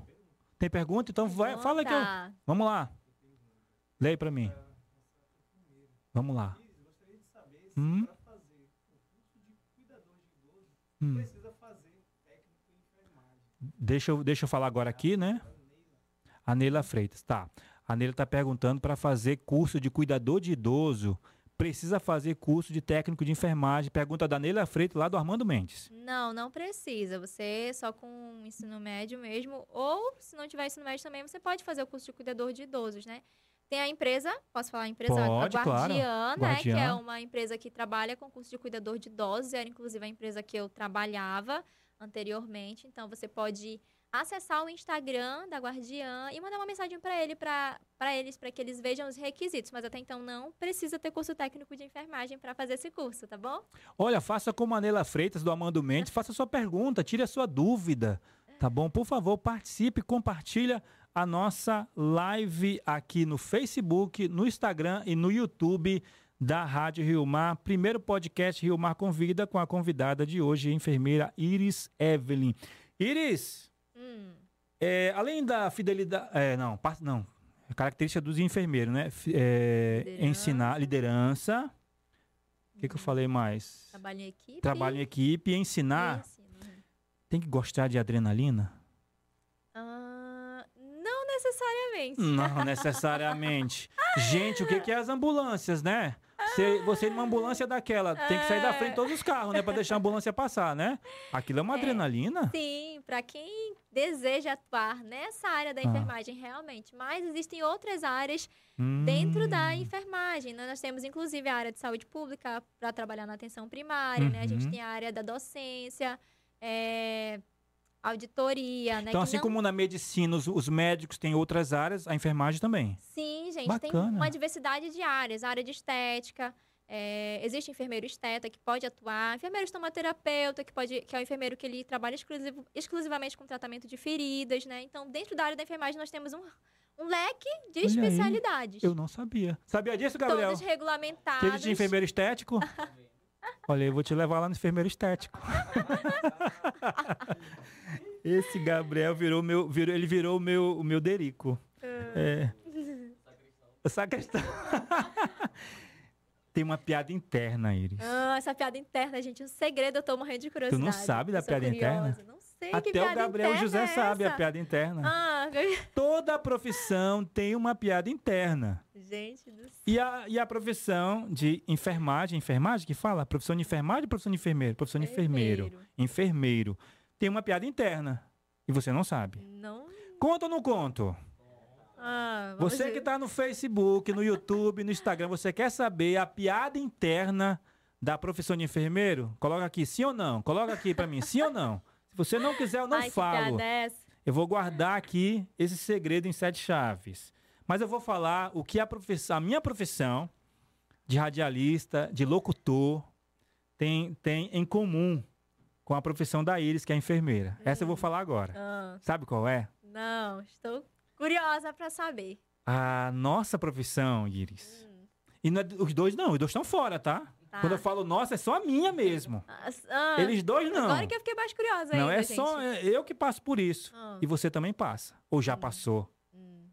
Speaker 3: Tem pergunta? Então vai, fala que eu.
Speaker 1: Conta.
Speaker 3: Vamos lá. Leia pra mim. Vamos lá. Hum? Hum. Deixa eu, deixa eu falar agora aqui, né? A Neila Freitas, tá. A Neila tá perguntando para fazer curso de cuidador de idoso. Precisa fazer curso de técnico de enfermagem. Pergunta da Neila Freitas, lá do Armando Mendes.
Speaker 1: Não, não precisa. Você só com ensino médio mesmo. Ou, se não tiver ensino médio também, você pode fazer o curso de cuidador de idosos, né? Tem a empresa, posso falar a empresa?
Speaker 3: Pode,
Speaker 1: a
Speaker 3: claro.
Speaker 1: Guardiã, né? Que é
Speaker 3: Guardiã.
Speaker 1: uma empresa que trabalha com curso de cuidador de idosos. Era, inclusive, a empresa que eu trabalhava anteriormente. Então, você pode acessar o Instagram da Guardiã e mandar uma mensagem para ele, para eles, para que eles vejam os requisitos. Mas até então não precisa ter curso técnico de enfermagem para fazer esse curso, tá bom?
Speaker 3: Olha, faça como a Neila Freitas, do Amando Mendes, faça sua pergunta, tire a sua dúvida, tá bom? Por favor, participe, compartilha a nossa live aqui no Facebook, no Instagram e no YouTube da Rádio Rio Mar. Primeiro podcast Rio Mar Convida com a convidada de hoje, a enfermeira Iris Evelyn. Iris,
Speaker 1: Hum.
Speaker 3: é, além da fidelidade... É, não, par- não. Característica dos enfermeiros, né? É,
Speaker 1: Liderança.
Speaker 3: ensinar liderança. O que, que eu falei mais?
Speaker 1: Trabalho em equipe.
Speaker 3: Trabalho em equipe e ensinar.
Speaker 1: ensino. Uhum.
Speaker 3: Tem que gostar de adrenalina?
Speaker 1: Ah, não necessariamente.
Speaker 3: Não necessariamente. Gente, o que, que é as ambulâncias, né? Você, você numa ambulância daquela, tem que sair da frente de todos os carros, né? Pra deixar a ambulância passar, né? Aquilo é uma
Speaker 1: É.
Speaker 3: adrenalina?
Speaker 1: Sim, para quem deseja atuar nessa área da
Speaker 3: Ah.
Speaker 1: enfermagem realmente, mas existem outras áreas
Speaker 3: Hum,
Speaker 1: dentro da enfermagem. né? Nós temos inclusive a área de saúde pública para trabalhar na atenção primária, né? A gente
Speaker 3: Uhum.
Speaker 1: tem a área da docência, é, auditoria, né?
Speaker 3: Então, assim
Speaker 1: não-
Speaker 3: como na medicina os, os médicos têm outras áreas, a enfermagem também.
Speaker 1: Sim, gente, tem
Speaker 3: Bacana.
Speaker 1: uma diversidade de áreas. A área de estética, é, existe enfermeiro esteta que pode atuar, enfermeiro estomaterapeuta, que, pode, que é o enfermeiro que ele trabalha exclusivo- exclusivamente com tratamento de feridas, né? Então, dentro da área da enfermagem, nós temos um, um leque de
Speaker 3: Olha aí,
Speaker 1: especialidades.
Speaker 3: Eu não sabia. Sabia disso, Gabriel?
Speaker 1: Todos regulamentados.
Speaker 3: Aquele de enfermeiro estético? Olha, eu vou te levar lá no enfermeiro estético. Esse Gabriel virou meu, virou, ele virou o meu, o meu Derico. É. Essa questão. Tem uma piada interna, Iris.
Speaker 1: Ah, essa piada interna, gente, um segredo, eu tô morrendo de curiosidade.
Speaker 3: não sabe da piada interna?
Speaker 1: Não sei que
Speaker 3: Até
Speaker 1: piada
Speaker 3: o Gabriel José
Speaker 1: é
Speaker 3: sabe a piada interna.
Speaker 1: Ah,
Speaker 3: Toda profissão tem uma piada interna.
Speaker 1: gente do céu.
Speaker 3: E a, e a profissão de enfermagem, enfermagem que fala? Profissão de enfermagem ou profissão de enfermeiro? Profissão de enfermeiro.
Speaker 1: Enfermeiro.
Speaker 3: Enfermeiro. Tem uma piada interna. E você não sabe.
Speaker 1: Não.
Speaker 3: Conta ou não conto?
Speaker 1: Ah,
Speaker 3: Você
Speaker 1: ver.
Speaker 3: que está no Facebook, no YouTube, no Instagram, você quer saber a piada interna da profissão de enfermeiro? Coloca aqui, sim ou não? Coloca aqui para mim, sim ou não? Se você não quiser, eu não
Speaker 1: Ai,
Speaker 3: falo.
Speaker 1: É?
Speaker 3: Eu vou guardar aqui esse segredo em sete chaves. Mas eu vou falar o que a, profissão, a minha profissão de radialista, de locutor, tem, tem em comum com a profissão da Iris, que é enfermeira. Essa eu vou falar agora.
Speaker 1: Ah,
Speaker 3: Sabe qual é?
Speaker 1: não, estou curiosa para saber.
Speaker 3: A nossa profissão, Iris. E não é- os dois não, os dois estão fora, tá?
Speaker 1: Tá.
Speaker 3: Quando eu falo nossa, é só a minha mesmo.
Speaker 1: Ah, ah,
Speaker 3: Eles dois não.
Speaker 1: Agora que eu fiquei mais curiosa
Speaker 3: Não,
Speaker 1: ainda,
Speaker 3: é só
Speaker 1: gente.
Speaker 3: é eu que passo por isso.
Speaker 1: Ah.
Speaker 3: E você também passa. Ou já
Speaker 1: Hum.
Speaker 3: passou.
Speaker 1: Hum.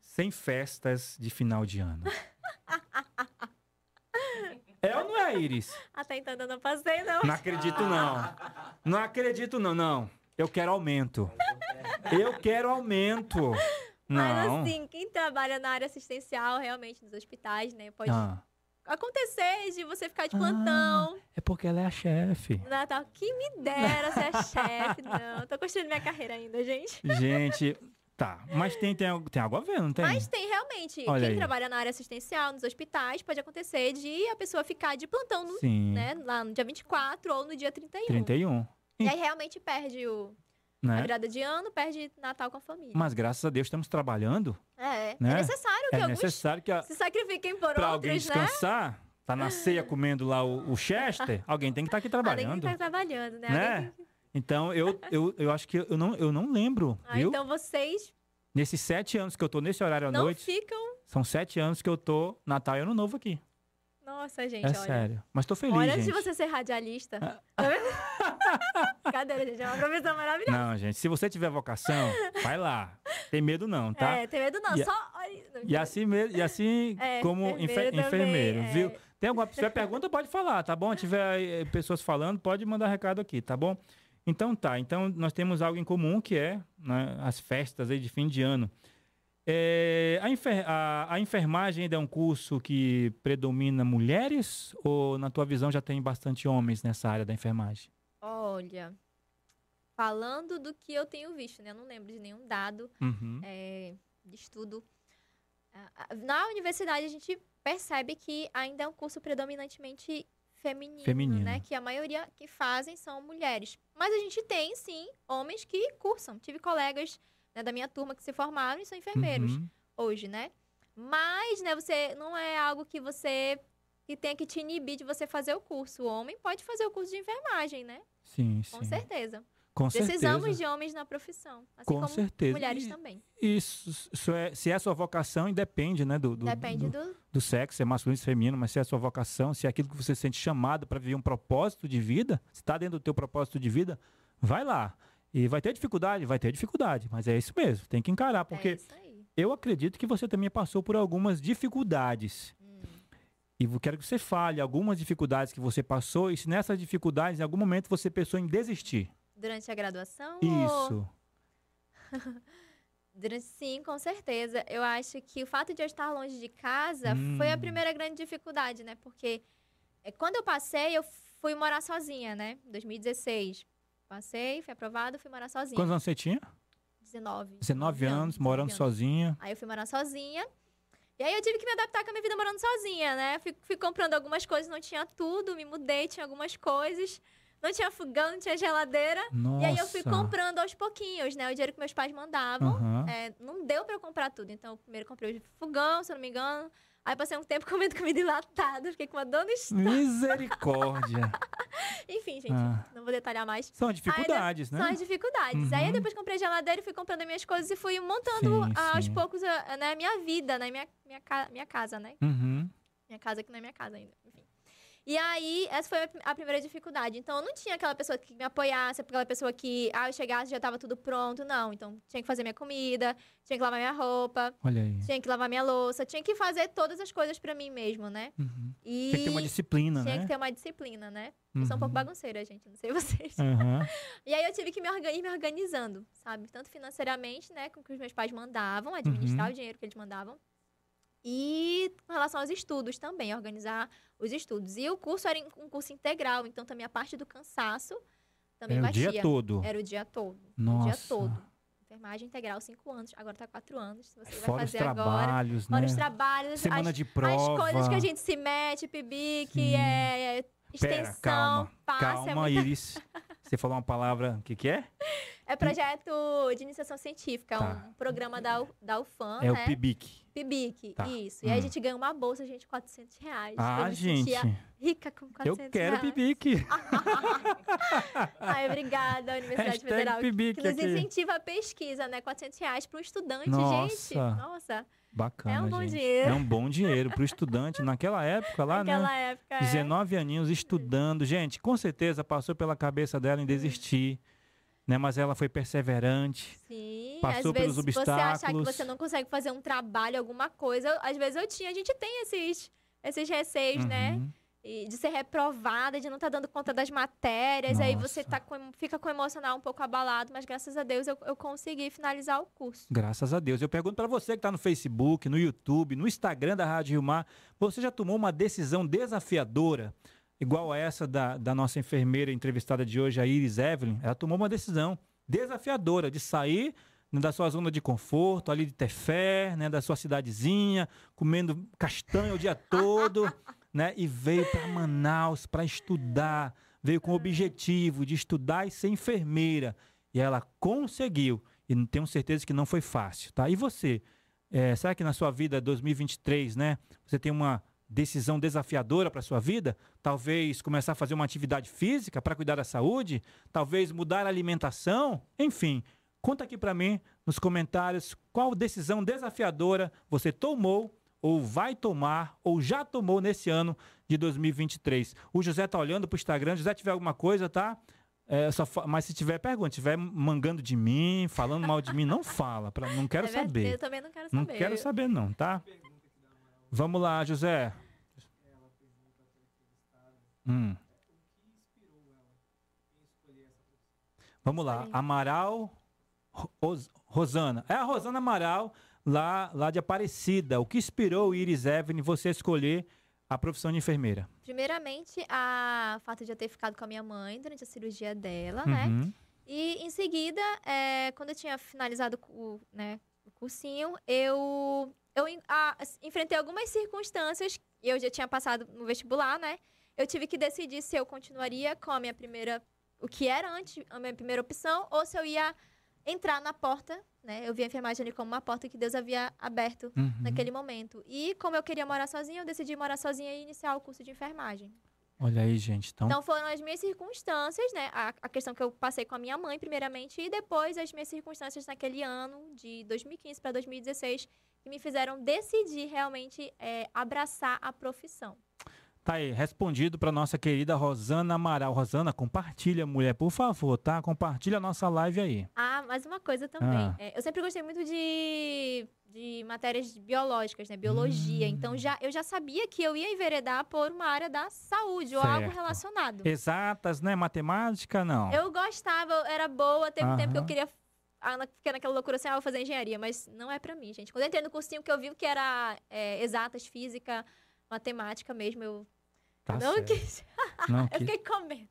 Speaker 3: Sem festas de final de ano. é ou não é, Iris?
Speaker 1: Até então ainda não passei, não.
Speaker 3: Não acredito, não. Não acredito, não. Não. Eu quero aumento. Eu quero aumento.
Speaker 1: Mas
Speaker 3: Não.
Speaker 1: assim, quem trabalha na área assistencial, realmente, nos hospitais, né? Pode
Speaker 3: Ah,
Speaker 1: acontecer de você ficar de plantão
Speaker 3: é porque ela é a chefe.
Speaker 1: Natal. Que me dera ser a chefe. Não, tô construindo minha carreira ainda, gente.
Speaker 3: Gente, tá. Mas tem, tem, tem água a ver, não tem?
Speaker 1: Mas tem realmente.
Speaker 3: Olha
Speaker 1: quem
Speaker 3: aí.
Speaker 1: trabalha na área assistencial, nos hospitais, pode acontecer de a pessoa ficar de plantão no,
Speaker 3: Sim.
Speaker 1: né, lá no dia 24 ou no dia 31.
Speaker 3: 31.
Speaker 1: E aí realmente perde o, a
Speaker 3: Né?
Speaker 1: virada de ano, perde Natal com a família.
Speaker 3: Mas graças a Deus estamos trabalhando.
Speaker 1: É,
Speaker 3: Né?
Speaker 1: é necessário que
Speaker 3: É necessário que a,
Speaker 1: se sacrifiquem por
Speaker 3: pra alguém
Speaker 1: outros, né?
Speaker 3: descansar, tá na ceia comendo lá o, o Chester, alguém tem que estar aqui
Speaker 1: Alguém tem
Speaker 3: trabalhando.
Speaker 1: que estar trabalhando, né?
Speaker 3: Né?
Speaker 1: Alguém que-
Speaker 3: Então, eu, eu, eu acho que eu não, eu não lembro,
Speaker 1: Ah, então vocês
Speaker 3: Nesses sete anos que eu tô nesse horário à
Speaker 1: não
Speaker 3: noite,
Speaker 1: ficam.
Speaker 3: são sete anos que eu tô Natal e Ano Novo aqui.
Speaker 1: Nossa, gente,
Speaker 3: é
Speaker 1: olha.
Speaker 3: sério. Mas tô feliz,
Speaker 1: olha, antes
Speaker 3: gente.
Speaker 1: de você ser radialista. Tá vendo? Cadê, gente? É uma profissão maravilhosa.
Speaker 3: Não, gente, se você tiver vocação, vai lá. Tem medo não, tá?
Speaker 1: É, tem medo não,
Speaker 3: E
Speaker 1: só.
Speaker 3: E assim, mesmo, e assim
Speaker 1: É,
Speaker 3: como
Speaker 1: enfermeiro
Speaker 3: enfer-
Speaker 1: também, é.
Speaker 3: viu? Tem alguma se tiver pergunta, pode falar, tá bom? Se tiver eh, pessoas falando, pode mandar recado aqui, tá bom? Então tá, então nós temos algo em comum que é né, as festas aí de fim de ano. É, a, enfer- a- a enfermagem ainda é um curso que predomina mulheres ou na tua visão já tem bastante homens nessa área da enfermagem?
Speaker 1: Olha, falando do que eu tenho visto, né? Eu não lembro de nenhum dado
Speaker 3: Uhum.
Speaker 1: é, de estudo. Na universidade, a gente percebe que ainda é um curso predominantemente feminino,
Speaker 3: Feminino.
Speaker 1: né? Que a maioria que fazem são mulheres. Mas a gente tem, sim, homens que cursam. Tive colegas né, da minha turma que se formaram e são enfermeiros
Speaker 3: Uhum.
Speaker 1: hoje, né? Mas, né, você não é algo que você que tenha que te inibir de você fazer o curso. O homem pode fazer o curso de enfermagem, né?
Speaker 3: Sim,
Speaker 1: Com
Speaker 3: sim.
Speaker 1: certeza.
Speaker 3: Com
Speaker 1: Precisamos
Speaker 3: certeza.
Speaker 1: de homens na profissão. Assim
Speaker 3: Com
Speaker 1: como
Speaker 3: certeza.
Speaker 1: mulheres
Speaker 3: E-
Speaker 1: também.
Speaker 3: Isso, isso é, se é a sua vocação, independe, né? Do, do,
Speaker 1: Depende
Speaker 3: do,
Speaker 1: do.
Speaker 3: do sexo, se é masculino, se é feminino, mas se é a sua vocação, se é aquilo que você sente chamado para viver um propósito de vida, se está dentro do teu propósito de vida, vai lá. E vai ter dificuldade? Vai ter dificuldade, mas é isso mesmo, tem que encarar,
Speaker 1: É
Speaker 3: porque
Speaker 1: aí.
Speaker 3: eu acredito que você também passou por algumas dificuldades.
Speaker 1: Hum.
Speaker 3: E quero que você fale algumas dificuldades que você passou e se nessas dificuldades, em algum momento, você pensou em desistir.
Speaker 1: Durante a graduação? ou-
Speaker 3: Isso.
Speaker 1: Durante, sim, com certeza. Eu acho que o fato de eu estar longe de casa foi a
Speaker 3: Hum.
Speaker 1: primeira grande dificuldade, né? Porque é, quando eu passei, eu fui morar sozinha, né? Em 2016. Passei, fui aprovada, fui morar sozinha.
Speaker 3: Quantos anos você tinha?
Speaker 1: 19.
Speaker 3: 19 anos, morando
Speaker 1: 19 anos.
Speaker 3: sozinha.
Speaker 1: Aí eu fui morar sozinha. E aí eu tive que me adaptar com a minha vida morando sozinha, né? Fui, fui comprando algumas coisas, não tinha tudo, me mudei, tinha algumas coisas. Não tinha fogão, não tinha geladeira.
Speaker 3: Nossa.
Speaker 1: E aí eu fui comprando aos pouquinhos, né? O dinheiro que meus pais mandavam.
Speaker 3: Aham.
Speaker 1: É, não deu pra eu comprar tudo. Então, eu primeiro comprei o fogão, se eu não me engano. Aí passei um tempo comendo comida enlatada, fiquei com uma dor no estômago.
Speaker 3: Misericórdia.
Speaker 1: Enfim, gente,
Speaker 3: Ah.
Speaker 1: não vou detalhar mais.
Speaker 3: São dificuldades,
Speaker 1: São
Speaker 3: né?
Speaker 1: as dificuldades. Aí
Speaker 3: Uhum.
Speaker 1: eu depois comprei geladeira e fui comprando as minhas coisas e fui montando
Speaker 3: Sim,
Speaker 1: aos
Speaker 3: sim.
Speaker 1: poucos a, né, minha vida, né? Minha, minha, minha casa, né?
Speaker 3: Uhum.
Speaker 1: Minha casa que não é minha casa ainda, enfim. E aí, essa foi a prim- a primeira dificuldade. Então, eu não tinha aquela pessoa que me apoiasse, aquela pessoa que, ah, eu chegasse e já tava tudo pronto. Não. Então, tinha que fazer minha comida, tinha que lavar minha roupa,
Speaker 3: Olha aí.
Speaker 1: tinha que lavar minha louça, tinha que fazer todas as coisas pra mim mesmo, né?
Speaker 3: Uhum.
Speaker 1: E
Speaker 3: Tinha que ter uma disciplina,
Speaker 1: tinha
Speaker 3: né?
Speaker 1: que ter uma disciplina, né? Eu sou um pouco
Speaker 3: Uhum.
Speaker 1: bagunceira, gente, não sei vocês.
Speaker 3: Aham.
Speaker 1: E aí eu tive que me orga- ir me organizando, sabe? Tanto financeiramente, né? Com o que os meus pais mandavam, administrar
Speaker 3: Uhum.
Speaker 1: o dinheiro que eles mandavam. E com relação aos estudos também, organizar os estudos. E o curso era um curso integral, então também a parte do cansaço também
Speaker 3: Era o
Speaker 1: batia.
Speaker 3: dia todo.
Speaker 1: Era o dia todo. O
Speaker 3: Nossa.
Speaker 1: dia todo. Enfermagem integral, cinco anos. Agora tá quatro anos. Você vai
Speaker 3: Fora os
Speaker 1: fazer agora.
Speaker 3: trabalhos,
Speaker 1: Fora
Speaker 3: né?
Speaker 1: os trabalhos,
Speaker 3: Semana
Speaker 1: as,
Speaker 3: de prova.
Speaker 1: as coisas que a gente se mete, pibique,
Speaker 3: Sim.
Speaker 1: é, é,
Speaker 3: Pera,
Speaker 1: extensão,
Speaker 3: calma.
Speaker 1: passa. é
Speaker 3: Calma,
Speaker 1: muita
Speaker 3: Iris. Você falou uma palavra, o que que é?
Speaker 1: É projeto de iniciação científica, é
Speaker 3: Tá.
Speaker 1: um programa da, da UFAM,
Speaker 3: É
Speaker 1: né?
Speaker 3: o PIBIC.
Speaker 1: PIBIC,
Speaker 3: Tá.
Speaker 1: isso. E aí a
Speaker 3: Hum.
Speaker 1: gente ganha uma bolsa, gente, 400 reais.
Speaker 3: Ah,
Speaker 1: eu
Speaker 3: gente.
Speaker 1: rica com 400
Speaker 3: Eu quero
Speaker 1: reais.
Speaker 3: PIBIC.
Speaker 1: Ai, obrigada, Universidade
Speaker 3: Hashtag
Speaker 1: Federal.
Speaker 3: PIBIC
Speaker 1: Que nos
Speaker 3: aqui.
Speaker 1: incentiva a pesquisa, né? 400 reais para um estudante,
Speaker 3: Nossa.
Speaker 1: gente. Nossa.
Speaker 3: Bacana,
Speaker 1: É um bom
Speaker 3: gente.
Speaker 1: dinheiro.
Speaker 3: É um bom dinheiro para o estudante naquela época lá, né?
Speaker 1: Naquela época. é.
Speaker 3: 19 aninhos estudando. Gente, com certeza passou pela cabeça dela em desistir, né? Mas ela foi perseverante.
Speaker 1: Sim,
Speaker 3: Passou
Speaker 1: às
Speaker 3: pelos
Speaker 1: vezes você achar que
Speaker 3: obstáculos.
Speaker 1: você não consegue fazer um trabalho, alguma coisa. Às vezes eu tinha, a gente tem esses, esses receios, né?
Speaker 3: Uhum.
Speaker 1: E de ser reprovada, de não estar dando conta das matérias. Aí você
Speaker 3: Nossa.
Speaker 1: tá com- fica com o emocional um pouco abalado, mas graças a Deus eu, eu consegui finalizar o curso.
Speaker 3: Graças a Deus. Eu pergunto para você que está no Facebook, no YouTube, no Instagram da Rádio Rio Mar, você já tomou uma decisão desafiadora, igual a essa da, da nossa enfermeira entrevistada de hoje, a Iris Evelyn? Ela tomou uma decisão desafiadora de sair né, da sua zona de conforto, ali de ter fé, né, da sua cidadezinha, comendo castanha o dia todo, né, e veio para Manaus para estudar, veio com o objetivo de estudar e ser enfermeira. E ela conseguiu. E não tenho certeza que não foi fácil, tá? E você? É, será que na sua vida 2023, né? Você tem uma decisão desafiadora para sua vida? Talvez começar a fazer uma atividade física para cuidar da saúde? Talvez mudar a alimentação? Enfim, conta aqui para mim nos comentários qual decisão desafiadora você tomou ou vai tomar ou já tomou nesse ano de 2023. O José tá olhando para o Instagram. José, tiver alguma coisa, tá? É, só mas se tiver pergunta, tiver mangando de mim, falando mal de mim, não fala. Pra, não quero
Speaker 1: É
Speaker 3: saber.
Speaker 1: Eu também não quero saber.
Speaker 3: Não quero saber, não, tá? Vamos lá, José. Hum. Vamos lá. Amaral Ros- Rosana. É a Rosana Amaral, lá, lá de Aparecida. O que inspirou Iris Evelyn você a escolher a profissão de enfermeira?
Speaker 1: Primeiramente, a o fato de eu ter ficado com a minha mãe durante a cirurgia dela, né?
Speaker 3: Uhum.
Speaker 1: E em seguida, é, quando eu tinha finalizado o, né, o cursinho, eu, eu a- enfrentei algumas circunstâncias. Eu já tinha passado no vestibular, né? Eu tive que decidir se eu continuaria com a minha primeira. O que era antes a minha primeira opção, ou se eu ia entrar na porta, né? Eu vi a enfermagem ali como uma porta que Deus havia aberto
Speaker 3: Uhum.
Speaker 1: naquele momento. E como eu queria morar sozinha, eu decidi morar sozinha e iniciar o curso de enfermagem.
Speaker 3: Olha aí, gente. Então,
Speaker 1: Então foram as minhas circunstâncias, né? A, a questão que eu passei com a minha mãe, primeiramente, e depois as minhas circunstâncias naquele ano, de 2015 para 2016, que me fizeram decidir realmente é, abraçar a profissão.
Speaker 3: Tá aí, respondido para nossa querida Rosana Amaral. Rosana, compartilha, mulher, por favor, tá? Compartilha a nossa live aí.
Speaker 1: Ah, mais uma coisa também.
Speaker 3: Ah.
Speaker 1: É, eu sempre gostei muito de, de matérias biológicas, né? Biologia.
Speaker 3: Hum.
Speaker 1: Então já, eu já sabia que eu ia enveredar por uma área da saúde ou algo
Speaker 3: Certo.
Speaker 1: relacionado.
Speaker 3: Exatas, né? Matemática, não.
Speaker 1: Eu gostava, eu era boa, teve um tempo que eu queria. Fiquei naquela loucura assim, ah, vou fazer engenharia, mas não é pra mim, gente. Quando eu entrei no cursinho que eu vi que era é, exatas, física, matemática mesmo, eu
Speaker 3: Tá
Speaker 1: não quis.
Speaker 3: Não,
Speaker 1: Eu
Speaker 3: que-
Speaker 1: fiquei com medo.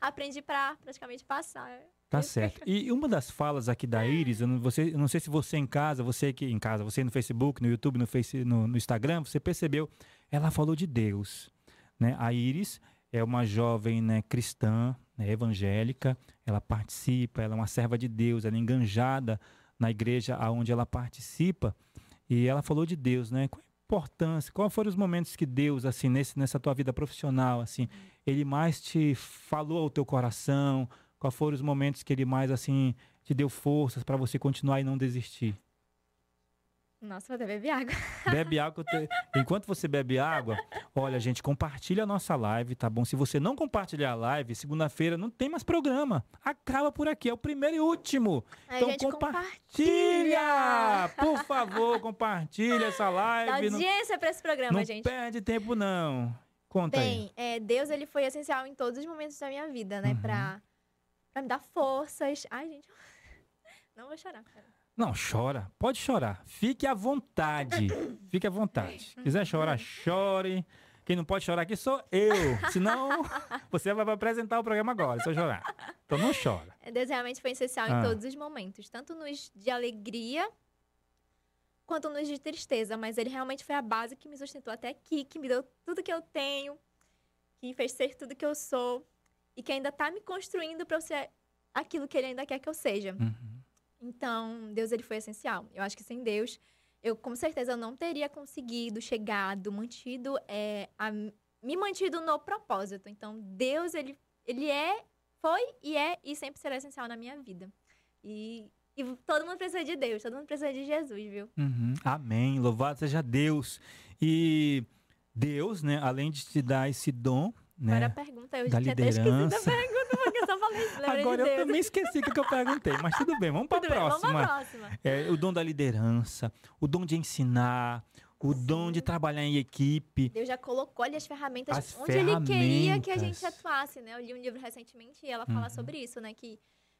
Speaker 1: Aprendi pra praticamente passar.
Speaker 3: Tá certo. E uma das falas aqui da Iris, eu não, você, eu não sei se você em casa, você aqui em casa, você no Facebook, no YouTube, no, face, no, no Instagram, você percebeu, ela falou de Deus. Né? A Iris é uma jovem né, cristã, né, evangélica, ela participa, ela é uma serva de Deus, ela é enganjada na igreja aonde ela participa, e ela falou de Deus, né? Qual a importância, quais foram os momentos que Deus, assim, nesse, nessa tua vida profissional, assim, ele mais te falou ao teu coração, quais foram os momentos que ele mais assim te deu forças para você continuar e não desistir?
Speaker 1: Nossa, vou até beber água.
Speaker 3: Bebe água. te- Enquanto você bebe água, olha, gente, compartilha a nossa live, tá bom? Se você não compartilhar a live, segunda-feira não tem mais programa. Acaba por aqui, é o primeiro e último.
Speaker 1: A
Speaker 3: Então
Speaker 1: gente
Speaker 3: compartilha!
Speaker 1: compartilha.
Speaker 3: Por favor, compartilha essa
Speaker 1: Dá
Speaker 3: live. Não,
Speaker 1: audiência pra esse programa,
Speaker 3: não
Speaker 1: gente.
Speaker 3: perde tempo, não. Conta aí.
Speaker 1: Bem, é, Deus ele foi essencial em todos os momentos da minha vida, né?
Speaker 3: Uhum.
Speaker 1: Pra, pra me dar forças. Ai, gente. Não vou chorar.
Speaker 3: Não, chora. Pode chorar. Fique à vontade. Fique à vontade. Se quiser chorar, chore. Quem não pode chorar aqui sou eu. Senão, você vai apresentar o programa agora, se eu chorar. Então não chora.
Speaker 1: É, Deus realmente foi essencial
Speaker 3: Ah.
Speaker 1: em todos os momentos, tanto nos de alegria quanto nos de tristeza, mas ele realmente foi a base que me sustentou até aqui, que me deu tudo que eu tenho, que fez ser tudo que eu sou e que ainda tá me construindo para eu ser aquilo que ele ainda quer que eu seja.
Speaker 3: Uhum.
Speaker 1: Então, Deus ele foi essencial. Eu acho que sem Deus, eu com certeza não teria conseguido, chegado, mantido, é, a- me mantido no propósito. Então, Deus ele, ele é, foi e é e sempre será essencial na minha vida. E E todo mundo precisa de Deus, todo mundo precisa de Jesus, viu?
Speaker 3: Uhum. Amém. Louvado seja Deus. E Deus, né, além de te dar esse dom, né?
Speaker 1: Agora a pergunta, eu
Speaker 3: da
Speaker 1: tinha até esquecido
Speaker 3: liderança.
Speaker 1: pergunta, porque eu só falei,
Speaker 3: Agora
Speaker 1: de
Speaker 3: eu também esqueci o que eu perguntei, mas tudo bem, vamos para a próxima.
Speaker 1: próxima.
Speaker 3: É, o dom da liderança, o dom de ensinar, o dom de trabalhar em equipe.
Speaker 1: Deus já colocou ali as ferramentas
Speaker 3: As
Speaker 1: onde ele queria que a
Speaker 3: ferramentas.
Speaker 1: gente atuasse, né? Eu li um livro recentemente e ela fala
Speaker 3: Uhum.
Speaker 1: sobre isso, né? Que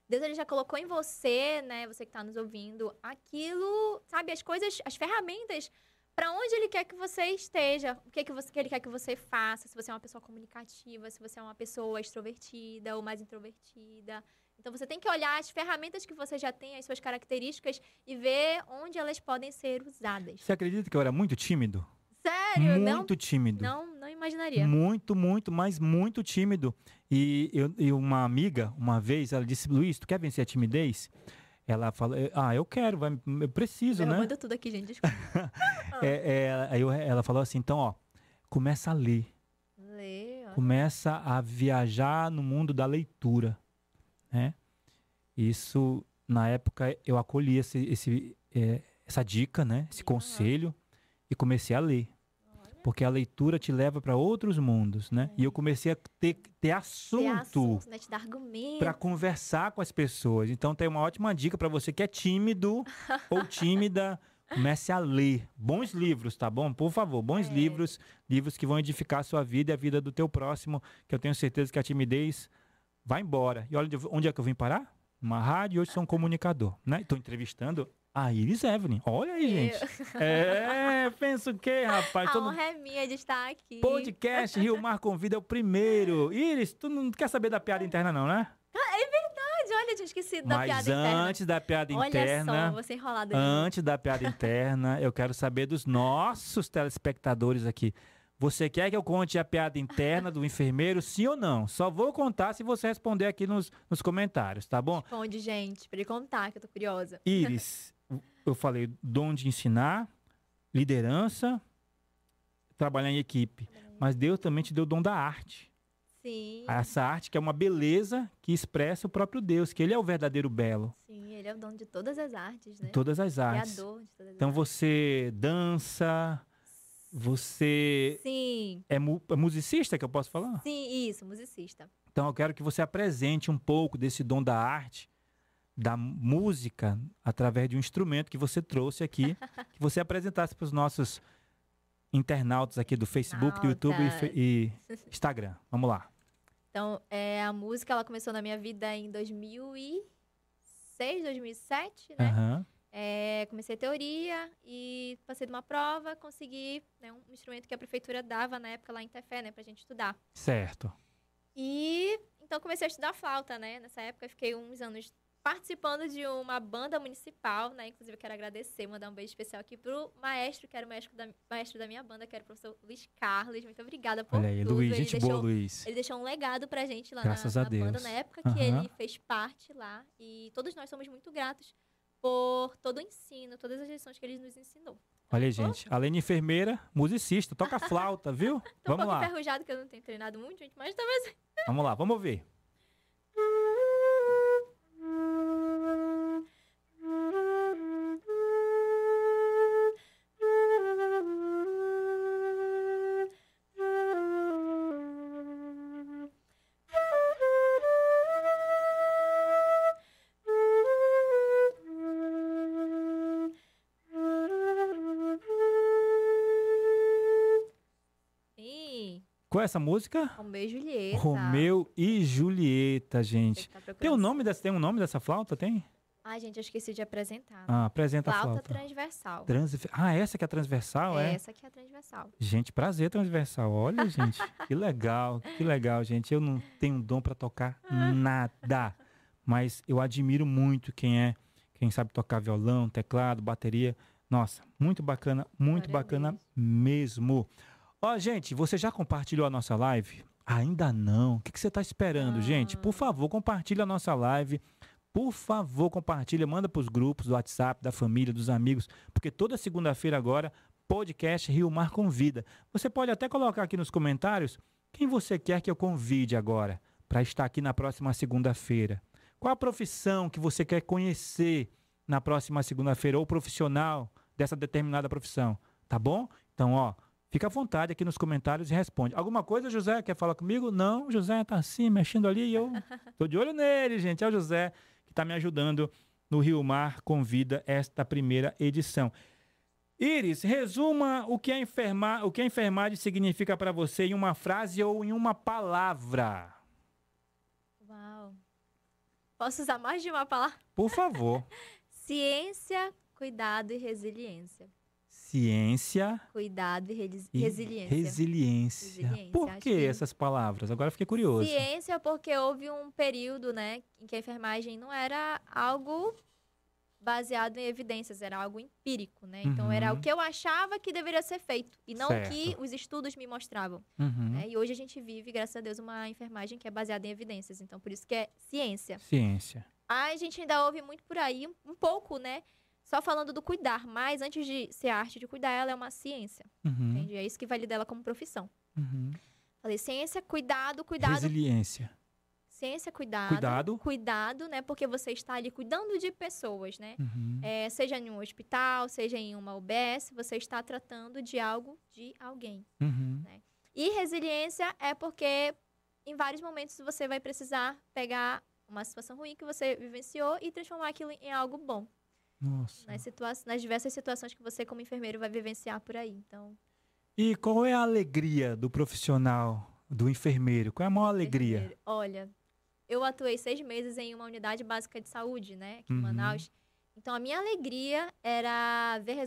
Speaker 1: Deus ele já colocou em você, né? Você que está nos ouvindo, aquilo, sabe? As coisas, as ferramentas para onde ele quer que você esteja, o que, que, você, que ele quer que você faça, se você é uma pessoa comunicativa, se você é uma pessoa extrovertida ou mais introvertida. Então você tem que olhar as ferramentas que você já tem, as suas características e ver onde elas podem ser usadas.
Speaker 3: Você acredita que eu era muito tímido?
Speaker 1: Sério, não,
Speaker 3: muito tímido.
Speaker 1: não, não imaginaria.
Speaker 3: Muito, muito, mas muito tímido. E, eu, e uma amiga, uma vez, ela disse: Luiz, tu quer vencer a timidez? Ela falou: Ah, eu quero, vai, eu preciso, né?
Speaker 1: Manda tudo aqui, gente. Desculpa.
Speaker 3: É, é, aí eu- ela falou assim: então, ó, começa a ler.
Speaker 1: Lê, ó.
Speaker 3: começa a viajar no mundo da leitura, né? Isso na época eu acolhi esse, esse, eh, essa dica, né? Esse
Speaker 1: Aham.
Speaker 3: conselho e comecei a ler, porque a leitura te leva para outros mundos, né? E eu comecei a ter, ter
Speaker 1: Ter
Speaker 3: assunto
Speaker 1: assunto, né? Te
Speaker 3: para conversar com as pessoas. Então tem uma ótima dica para você que é tímido ou tímida. Comece a ler bons livros, tá bom? Por favor, bons
Speaker 1: É.
Speaker 3: livros, livros que vão edificar a sua vida e a vida do teu próximo, que eu tenho certeza que a timidez vai embora. E olha onde é que eu vim parar? Uma rádio e hoje sou um comunicador, né? Estou entrevistando a Iris Evelyn. Olha aí, gente. É, pensa o quê, rapaz?
Speaker 1: A
Speaker 3: Todo
Speaker 1: honra é minha de estar aqui.
Speaker 3: podcast Rio Mar Convida é o primeiro. Iris, tu não quer saber da piada interna não, né?
Speaker 1: Verdade, olha, tinha esquecido da
Speaker 3: Mas
Speaker 1: piada interna.
Speaker 3: antes da piada
Speaker 1: Olha
Speaker 3: interna,
Speaker 1: só, você novo.
Speaker 3: antes da piada interna, eu quero saber dos nossos telespectadores aqui. Você quer que eu conte a piada interna do enfermeiro, sim ou não? Só vou contar se você responder aqui nos, nos comentários, tá bom?
Speaker 1: Responde, gente, pra ele contar, que eu tô curiosa.
Speaker 3: Iris, eu falei dom de ensinar, liderança, trabalhar em equipe. Mas Deus também te deu o dom da arte.
Speaker 1: Sim,
Speaker 3: Essa arte que é uma beleza que expressa o próprio Deus, que ele é o verdadeiro belo.
Speaker 1: sim, ele é o dono de todas as artes, né?
Speaker 3: de Todas as artes.
Speaker 1: Criador de todas as
Speaker 3: Então
Speaker 1: artes.
Speaker 3: você dança, você
Speaker 1: Sim,
Speaker 3: é, mu- é musicista, que eu posso falar?
Speaker 1: sim, isso, musicista.
Speaker 3: Então eu quero que você apresente um pouco desse dom da arte, da música, através de um instrumento que você trouxe aqui, que você apresentasse para os nossos internautas aqui do Facebook, do YouTube e e, Instagram. Vamos lá.
Speaker 1: Então, é, a música, ela começou na minha vida em 2006, 2007, né?
Speaker 3: Aham.
Speaker 1: É, comecei teoria e passei de uma prova, consegui né, um instrumento que a prefeitura dava na época lá em Tefé, né, pra gente estudar.
Speaker 3: Certo.
Speaker 1: E então comecei a estudar flauta, né? Nessa época eu fiquei uns anos participando de uma banda municipal, né? Inclusive eu quero agradecer, mandar um beijo especial aqui pro maestro, que era o maestro da, maestro da minha banda, que era o professor Luiz Carlos. Muito obrigada por
Speaker 3: Olha aí,
Speaker 1: tudo.
Speaker 3: Luiz,
Speaker 1: ele
Speaker 3: gente
Speaker 1: deixou,
Speaker 3: boa, Luiz.
Speaker 1: Ele deixou um legado pra gente lá
Speaker 3: Graças
Speaker 1: na, na banda, na época que
Speaker 3: Aham.
Speaker 1: ele fez parte lá. E todos nós somos muito gratos por todo o ensino, todas as lições que ele nos ensinou.
Speaker 3: Olha aí,
Speaker 1: Tô-
Speaker 3: gente. Além de enfermeira, musicista, toca flauta, viu?
Speaker 1: Tô um
Speaker 3: Vamos
Speaker 1: pouco
Speaker 3: lá.
Speaker 1: enferrujado, que eu não tenho treinado muito, gente, mas talvez...
Speaker 3: Vamos lá, vamos ver. Qual é essa música?
Speaker 1: Romeu e Julieta.
Speaker 3: Romeu e Julieta, gente.
Speaker 1: que tá.
Speaker 3: Tem um nome dessa, tem um nome dessa flauta? Tem?
Speaker 1: Ai, gente, eu esqueci de apresentar.
Speaker 3: Ah, apresenta a
Speaker 1: Flauta
Speaker 3: flauta.
Speaker 1: transversal.
Speaker 3: Transve- Ah, essa que é a transversal, é?
Speaker 1: Essa aqui é a transversal.
Speaker 3: Gente, prazer transversal. Olha, gente, que legal, que legal, gente. Eu não tenho dom para tocar nada, mas eu admiro muito quem é, quem sabe tocar violão, teclado, bateria. Nossa, muito bacana, muito
Speaker 1: Glória
Speaker 3: bacana mesmo. Ó, gente, você já compartilhou a nossa live? Ainda não. O que, que você está esperando, gente? Por favor, compartilhe a nossa live. Por favor, compartilha, manda para os grupos do WhatsApp, da família, dos amigos, porque toda segunda-feira agora, podcast Rio Mar Convida. Você pode até colocar aqui nos comentários quem você quer que eu convide agora para estar aqui na próxima segunda-feira. Qual a profissão que você quer conhecer na próxima segunda-feira ou profissional dessa determinada profissão, tá bom? Então, ó, fica à vontade aqui nos comentários e responde. Alguma coisa, José, quer falar comigo? Não, José tá assim, mexendo ali e eu tô de olho nele, gente. É o José que tá me ajudando no Rio Mar Convida esta primeira edição. Iris, resuma o que a, enferma, o que a enfermagem significa para você em uma frase ou em uma palavra.
Speaker 1: Uau. Posso usar mais de uma palavra?
Speaker 3: Por favor.
Speaker 1: Ciência, cuidado e resiliência.
Speaker 3: Ciência.
Speaker 1: Cuidado e, resi e resiliência.
Speaker 3: resiliência. resiliência. Por que, que, essas palavras? Agora fiquei curioso.
Speaker 1: Ciência, porque houve um período, né, em que a enfermagem não era algo baseado em evidências, era algo empírico, né? Então uhum. era o que eu achava que deveria ser feito e não certo. o que os estudos me mostravam. Uhum. Né? E hoje a gente vive, graças a Deus, uma enfermagem que é baseada em evidências. Então por isso que é ciência.
Speaker 3: Ciência.
Speaker 1: A gente ainda ouve muito por aí, um, pouco, né? Só falando do cuidar, mas antes de ser a arte de cuidar, ela é uma ciência. Uhum. Entende? É isso que valida ela como profissão. Uhum. Falei, ciência, cuidado, cuidado.
Speaker 3: Resiliência
Speaker 1: ciência, cuidado. Cuidado. Cuidado, né? Porque você está ali cuidando de pessoas, né? Uhum. É, seja em um hospital, seja em uma UBS, você está tratando de algo de alguém. Uhum. Né? E resiliência é porque em vários momentos você vai precisar pegar uma situação ruim que você vivenciou e transformar aquilo em algo bom.
Speaker 3: Nossa.
Speaker 1: Nas, situa nas diversas situações que você, como enfermeiro, vai vivenciar por aí. Então.
Speaker 3: E qual é a alegria do profissional, do enfermeiro? Qual é a maior alegria?
Speaker 1: Olha, eu atuei seis meses em uma unidade básica de saúde, né, aqui em uhum. Manaus. Então, a minha alegria era ver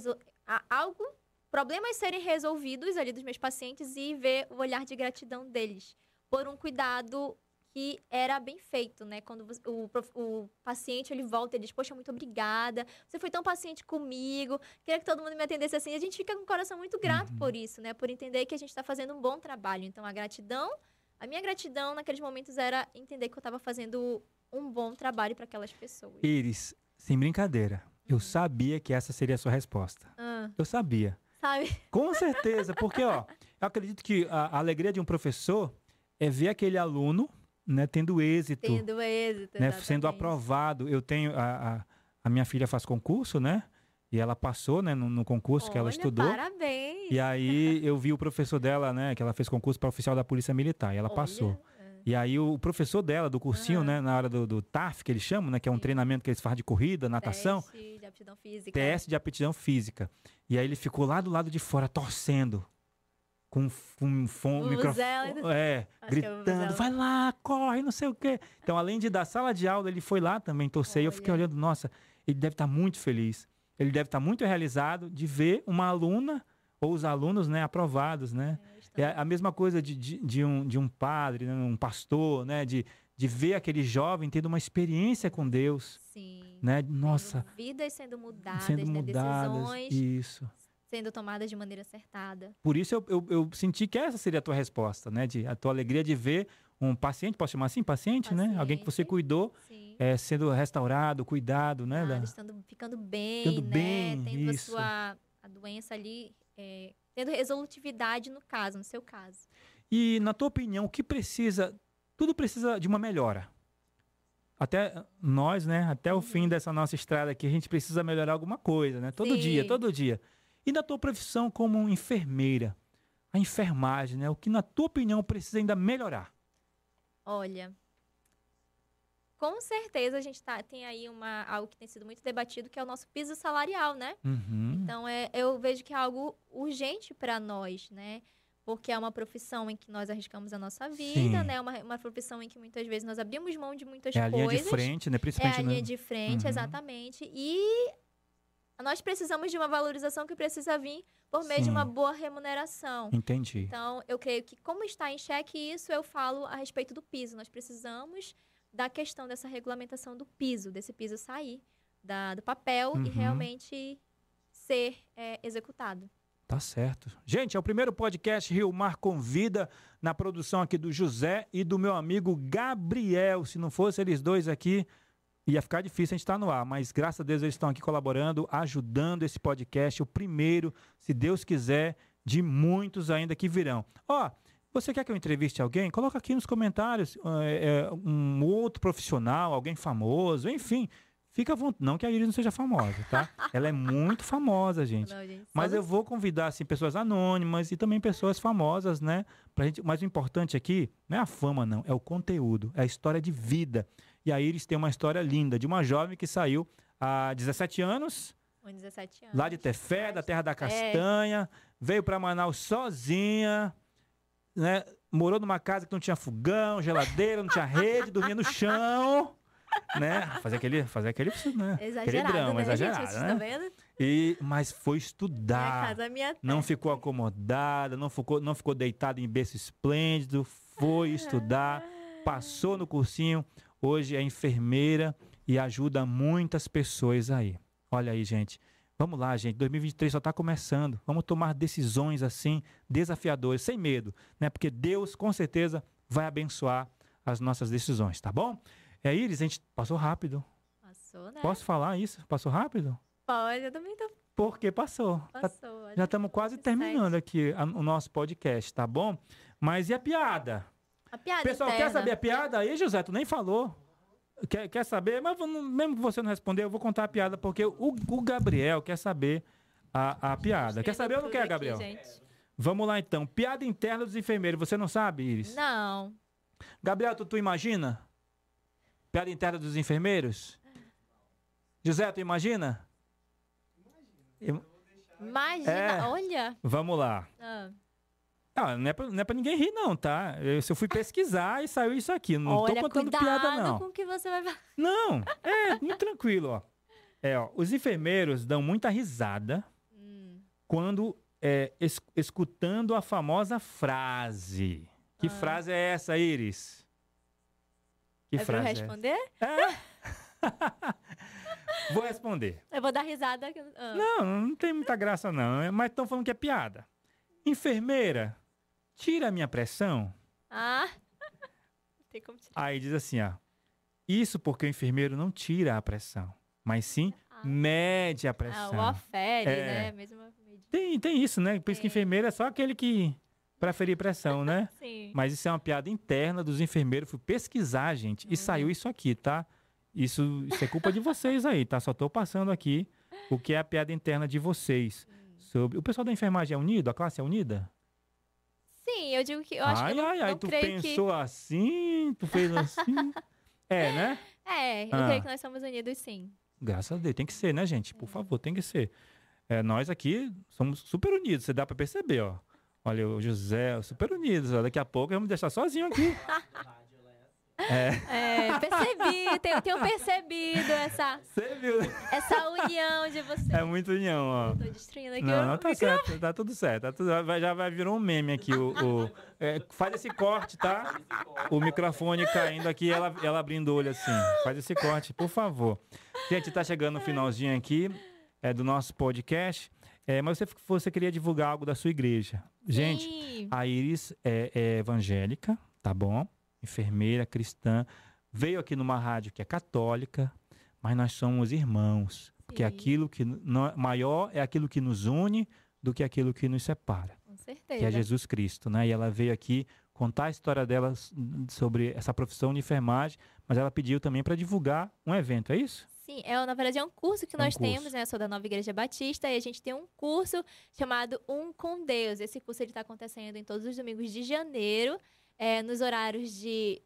Speaker 1: algo, problemas serem resolvidos ali dos meus pacientes e ver o olhar de gratidão deles por um cuidado que era bem feito, né? Quando o, o, paciente ele volta e diz, poxa, muito obrigada, você foi tão paciente comigo, queria que todo mundo me atendesse assim. A gente fica com o coração muito grato uhum. por isso, né? Por entender que a gente está fazendo um bom trabalho. Então, a gratidão a minha gratidão naqueles momentos era entender que eu estava fazendo um bom trabalho para aquelas pessoas.
Speaker 3: Iris, sem brincadeira, eu uhum. sabia que essa seria a sua resposta. Ah. Eu sabia.
Speaker 1: Sabe?
Speaker 3: Com certeza, porque ó, eu acredito que a, a alegria de um professor é ver aquele aluno né, tendo êxito.
Speaker 1: Tendo êxito,
Speaker 3: né, sendo aprovado. Eu tenho a, a, a minha filha faz concurso, né? E ela passou, né, no, no concurso Olha, que ela estudou.
Speaker 1: Parabéns!
Speaker 3: E aí eu vi o professor dela, né, que ela fez concurso para oficial da Polícia Militar, e ela Olha. passou. É. E aí o professor dela, do cursinho, né, na hora do, do TAF, que eles chamam, né, que é um Sim. treinamento que eles fazem de corrida, natação.
Speaker 1: Teste de aptidão física.
Speaker 3: Teste de aptidão física. E aí ele ficou lá do lado de fora, torcendo. Com, com, com microfone. É, Acho gritando, vai lá, corre, não sei o quê. Então, além de da sala de aula, ele foi lá também torcer. E eu fiquei olhando, nossa, ele deve estar muito feliz ele deve estar muito realizado de ver uma aluna ou os alunos né, aprovados, né? É, é a mesma coisa de, de, de, um, de um padre, né, um pastor, né? De, de ver aquele jovem tendo uma experiência com Deus.
Speaker 1: Sim.
Speaker 3: Né? Nossa.
Speaker 1: Vidas sendo mudadas, sendo né? mudadas, decisões
Speaker 3: isso.
Speaker 1: Sendo tomadas de maneira acertada.
Speaker 3: Por isso eu, eu, eu, senti que essa seria a tua resposta, né? De, a tua alegria de ver um paciente, posso chamar assim, paciente, paciente né? Alguém que você cuidou, é, sendo restaurado, cuidado, né?
Speaker 1: da... estando, ficando bem, ficando né? Bem, tendo isso. a sua a doença ali, é, tendo resolutividade no caso, no seu caso.
Speaker 3: E na tua opinião, o que precisa? Tudo precisa de uma melhora. Até nós, né? Até o uhum. fim dessa nossa estrada aqui, a gente precisa melhorar alguma coisa, né? Todo Sim. dia, todo dia. E na tua profissão como enfermeira, a enfermagem, né? O que na tua opinião precisa ainda melhorar?
Speaker 1: Olha, com certeza a gente tá, tem aí uma, algo que tem sido muito debatido, que é o nosso piso salarial, né? Uhum. Então, é, eu vejo que é algo urgente para nós, né? Porque é uma profissão em que nós arriscamos a nossa vida, Sim. né? Uma, uma profissão em que muitas vezes nós abrimos mão de muitas
Speaker 3: é
Speaker 1: coisas. É
Speaker 3: a linha de frente, né? Principalmente,
Speaker 1: é a linha de frente, uhum. exatamente. E nós precisamos de uma valorização que precisa vir por meio Sim. de uma boa remuneração.
Speaker 3: Entendi.
Speaker 1: Então, eu creio que como está em xeque isso, eu falo a respeito do piso. Nós precisamos da questão dessa regulamentação do piso, desse piso sair da, do papel uhum. e realmente ser é, executado.
Speaker 3: Tá certo. Gente, é o primeiro podcast Rio Mar Convida, na produção aqui do José e do meu amigo Gabriel. Se não fosse eles dois aqui, ia ficar difícil a gente estar tá no ar, mas graças a Deus eles estão aqui colaborando, ajudando esse podcast, o primeiro, se Deus quiser, de muitos ainda que virão. Ó, você quer que eu entreviste alguém? Coloca aqui nos comentários é, um outro profissional, alguém famoso, enfim. Fica à vontade. Não que a Iris não seja famosa, tá? Ela é muito famosa, gente.
Speaker 1: Não, gente,
Speaker 3: Mas eu vou convidar assim pessoas anônimas e também pessoas famosas, né? Pra gente, mas o importante aqui não é a fama não, é o conteúdo, é a história de vida. E a Iris tem uma história linda de uma jovem que saiu há 17 anos,
Speaker 1: Com 17 anos.
Speaker 3: lá de Tefé, da terra da castanha, veio para Manaus sozinha, né? Morou numa casa que não tinha fogão, geladeira, não tinha rede, dormia no chão, né? Fazer aquele, fazer aquele, né? aquele
Speaker 1: Exagerado,
Speaker 3: drama,
Speaker 1: né,
Speaker 3: exagerado,
Speaker 1: gente?
Speaker 3: Né?
Speaker 1: estão vendo?
Speaker 3: E, mas foi estudar.
Speaker 1: minha
Speaker 3: Não
Speaker 1: terra.
Speaker 3: ficou acomodada, não ficou, não ficou deitada em berço esplêndido, foi estudar, passou no cursinho, hoje é enfermeira e ajuda muitas pessoas aí. Olha aí, gente. Vamos lá, gente. 2023 só está começando. Vamos tomar decisões assim, desafiadoras, sem medo, né? Porque Deus, com certeza, vai abençoar as nossas decisões, tá bom? É, Iris, a gente passou rápido.
Speaker 1: Passou, né?
Speaker 3: Posso falar isso? Passou rápido?
Speaker 1: Pode, eu também tô.
Speaker 3: Porque passou. Tá
Speaker 1: Passou.
Speaker 3: já estamos quase terminando aqui a- o nosso podcast, tá bom? Mas e a piada?
Speaker 1: A piada
Speaker 3: Pessoal, quer
Speaker 1: interna.
Speaker 3: saber a piada aí, José? Tu nem falou. Quer, quer saber? Mas mesmo que você não responder, eu vou contar a piada, porque o, o Gabriel quer saber a, a piada. Quer saber ou não quer,
Speaker 1: aqui,
Speaker 3: Gabriel?
Speaker 1: gente.
Speaker 3: Vamos lá então. Piada interna dos enfermeiros. Você não sabe, Iris?
Speaker 1: Não.
Speaker 3: Gabriel, tu, tu imagina? Piada interna dos enfermeiros? José, tu imagina? Im-
Speaker 1: Imagina,
Speaker 3: É.
Speaker 1: olha.
Speaker 3: Vamos lá.
Speaker 1: Ah,
Speaker 3: Ah, não é, pra, não é pra ninguém rir, não, tá? Eu, se eu fui pesquisar e saiu isso aqui. Não
Speaker 1: olha,
Speaker 3: tô contando piada, não.
Speaker 1: com o que você vai.
Speaker 3: Não, é muito tranquilo, ó. É, ó. Os enfermeiros dão muita risada
Speaker 1: Hum,
Speaker 3: quando é, es- escutando a famosa frase. Que
Speaker 1: Ah.
Speaker 3: frase é essa, Iris? Que
Speaker 1: é pra eu
Speaker 3: frase
Speaker 1: responder?
Speaker 3: é? É. Vou responder.
Speaker 1: Eu vou dar risada. ah.
Speaker 3: Não, não tem muita graça, não. Mas estão falando que é piada. Enfermeira, tira a minha pressão.
Speaker 1: Ah. Não tem como tirar.
Speaker 3: Aí diz assim, ó. Isso porque o enfermeiro não tira a pressão, mas sim
Speaker 1: Ah.
Speaker 3: mede a
Speaker 1: Ah,
Speaker 3: pressão.
Speaker 1: o ofere,
Speaker 3: É.
Speaker 1: né? Mesmo.
Speaker 3: Tem, tem isso, né? Por isso que enfermeiro é só aquele que pra ferir pressão, né?
Speaker 1: Sim.
Speaker 3: Mas isso é uma piada interna dos enfermeiros. Fui pesquisar, gente, e
Speaker 1: Uhum.
Speaker 3: saiu isso aqui, tá? Isso, isso é culpa de vocês aí, tá? Só tô passando aqui o que é a piada interna de vocês.
Speaker 1: Hum.
Speaker 3: Sobre... O pessoal da enfermagem é unido? A classe é unida?
Speaker 1: Sim, eu digo que eu acho
Speaker 3: ai,
Speaker 1: que eu não,
Speaker 3: ai, ai,
Speaker 1: não
Speaker 3: tu pensou assim, tu fez assim. é, né?
Speaker 1: que... É, eu
Speaker 3: Ah.
Speaker 1: creio que nós somos unidos sim.
Speaker 3: Graças a Deus, tem que ser, né, gente? Por favor, tem que ser. É, nós aqui somos super unidos, você dá pra perceber, ó. Olha, o José, super unidos, ó. Daqui a pouco vamos deixar sozinho aqui. É,
Speaker 1: É, percebi, tenho, tenho percebido essa,
Speaker 3: você viu?
Speaker 1: essa união de vocês.
Speaker 3: É muita união, ó.
Speaker 1: Eu tô destruindo aqui
Speaker 3: Não,
Speaker 1: o
Speaker 3: não tá
Speaker 1: microfone.
Speaker 3: certo, tá tudo certo. Tá tudo, já vai virou um meme aqui. O, o- é, faz esse corte, tá? O microfone caindo aqui, ela, ela abrindo o olho assim. Faz esse corte, por favor. Gente, tá chegando no finalzinho aqui é, do nosso podcast. É, mas você, você queria divulgar algo da sua igreja. Gente,
Speaker 1: Sim.
Speaker 3: a Iris é, é evangélica, tá bom? Enfermeira, cristã. Veio aqui numa rádio que é católica, mas nós somos irmãos. Porque
Speaker 1: Sim.
Speaker 3: aquilo que maior é aquilo que nos une do que aquilo que nos separa,
Speaker 1: Com certeza.
Speaker 3: que é Jesus Cristo, né? E ela veio aqui contar a história dela sobre essa profissão de enfermagem, mas ela pediu também para divulgar um evento, é isso?
Speaker 1: Sim, é, na verdade é um curso que
Speaker 3: É um
Speaker 1: nós
Speaker 3: curso.
Speaker 1: temos, né? Eu sou da Nova Igreja Batista e a gente tem um curso chamado Um com Deus. Esse curso ele está acontecendo em todos os domingos de janeiro, é, nos horários de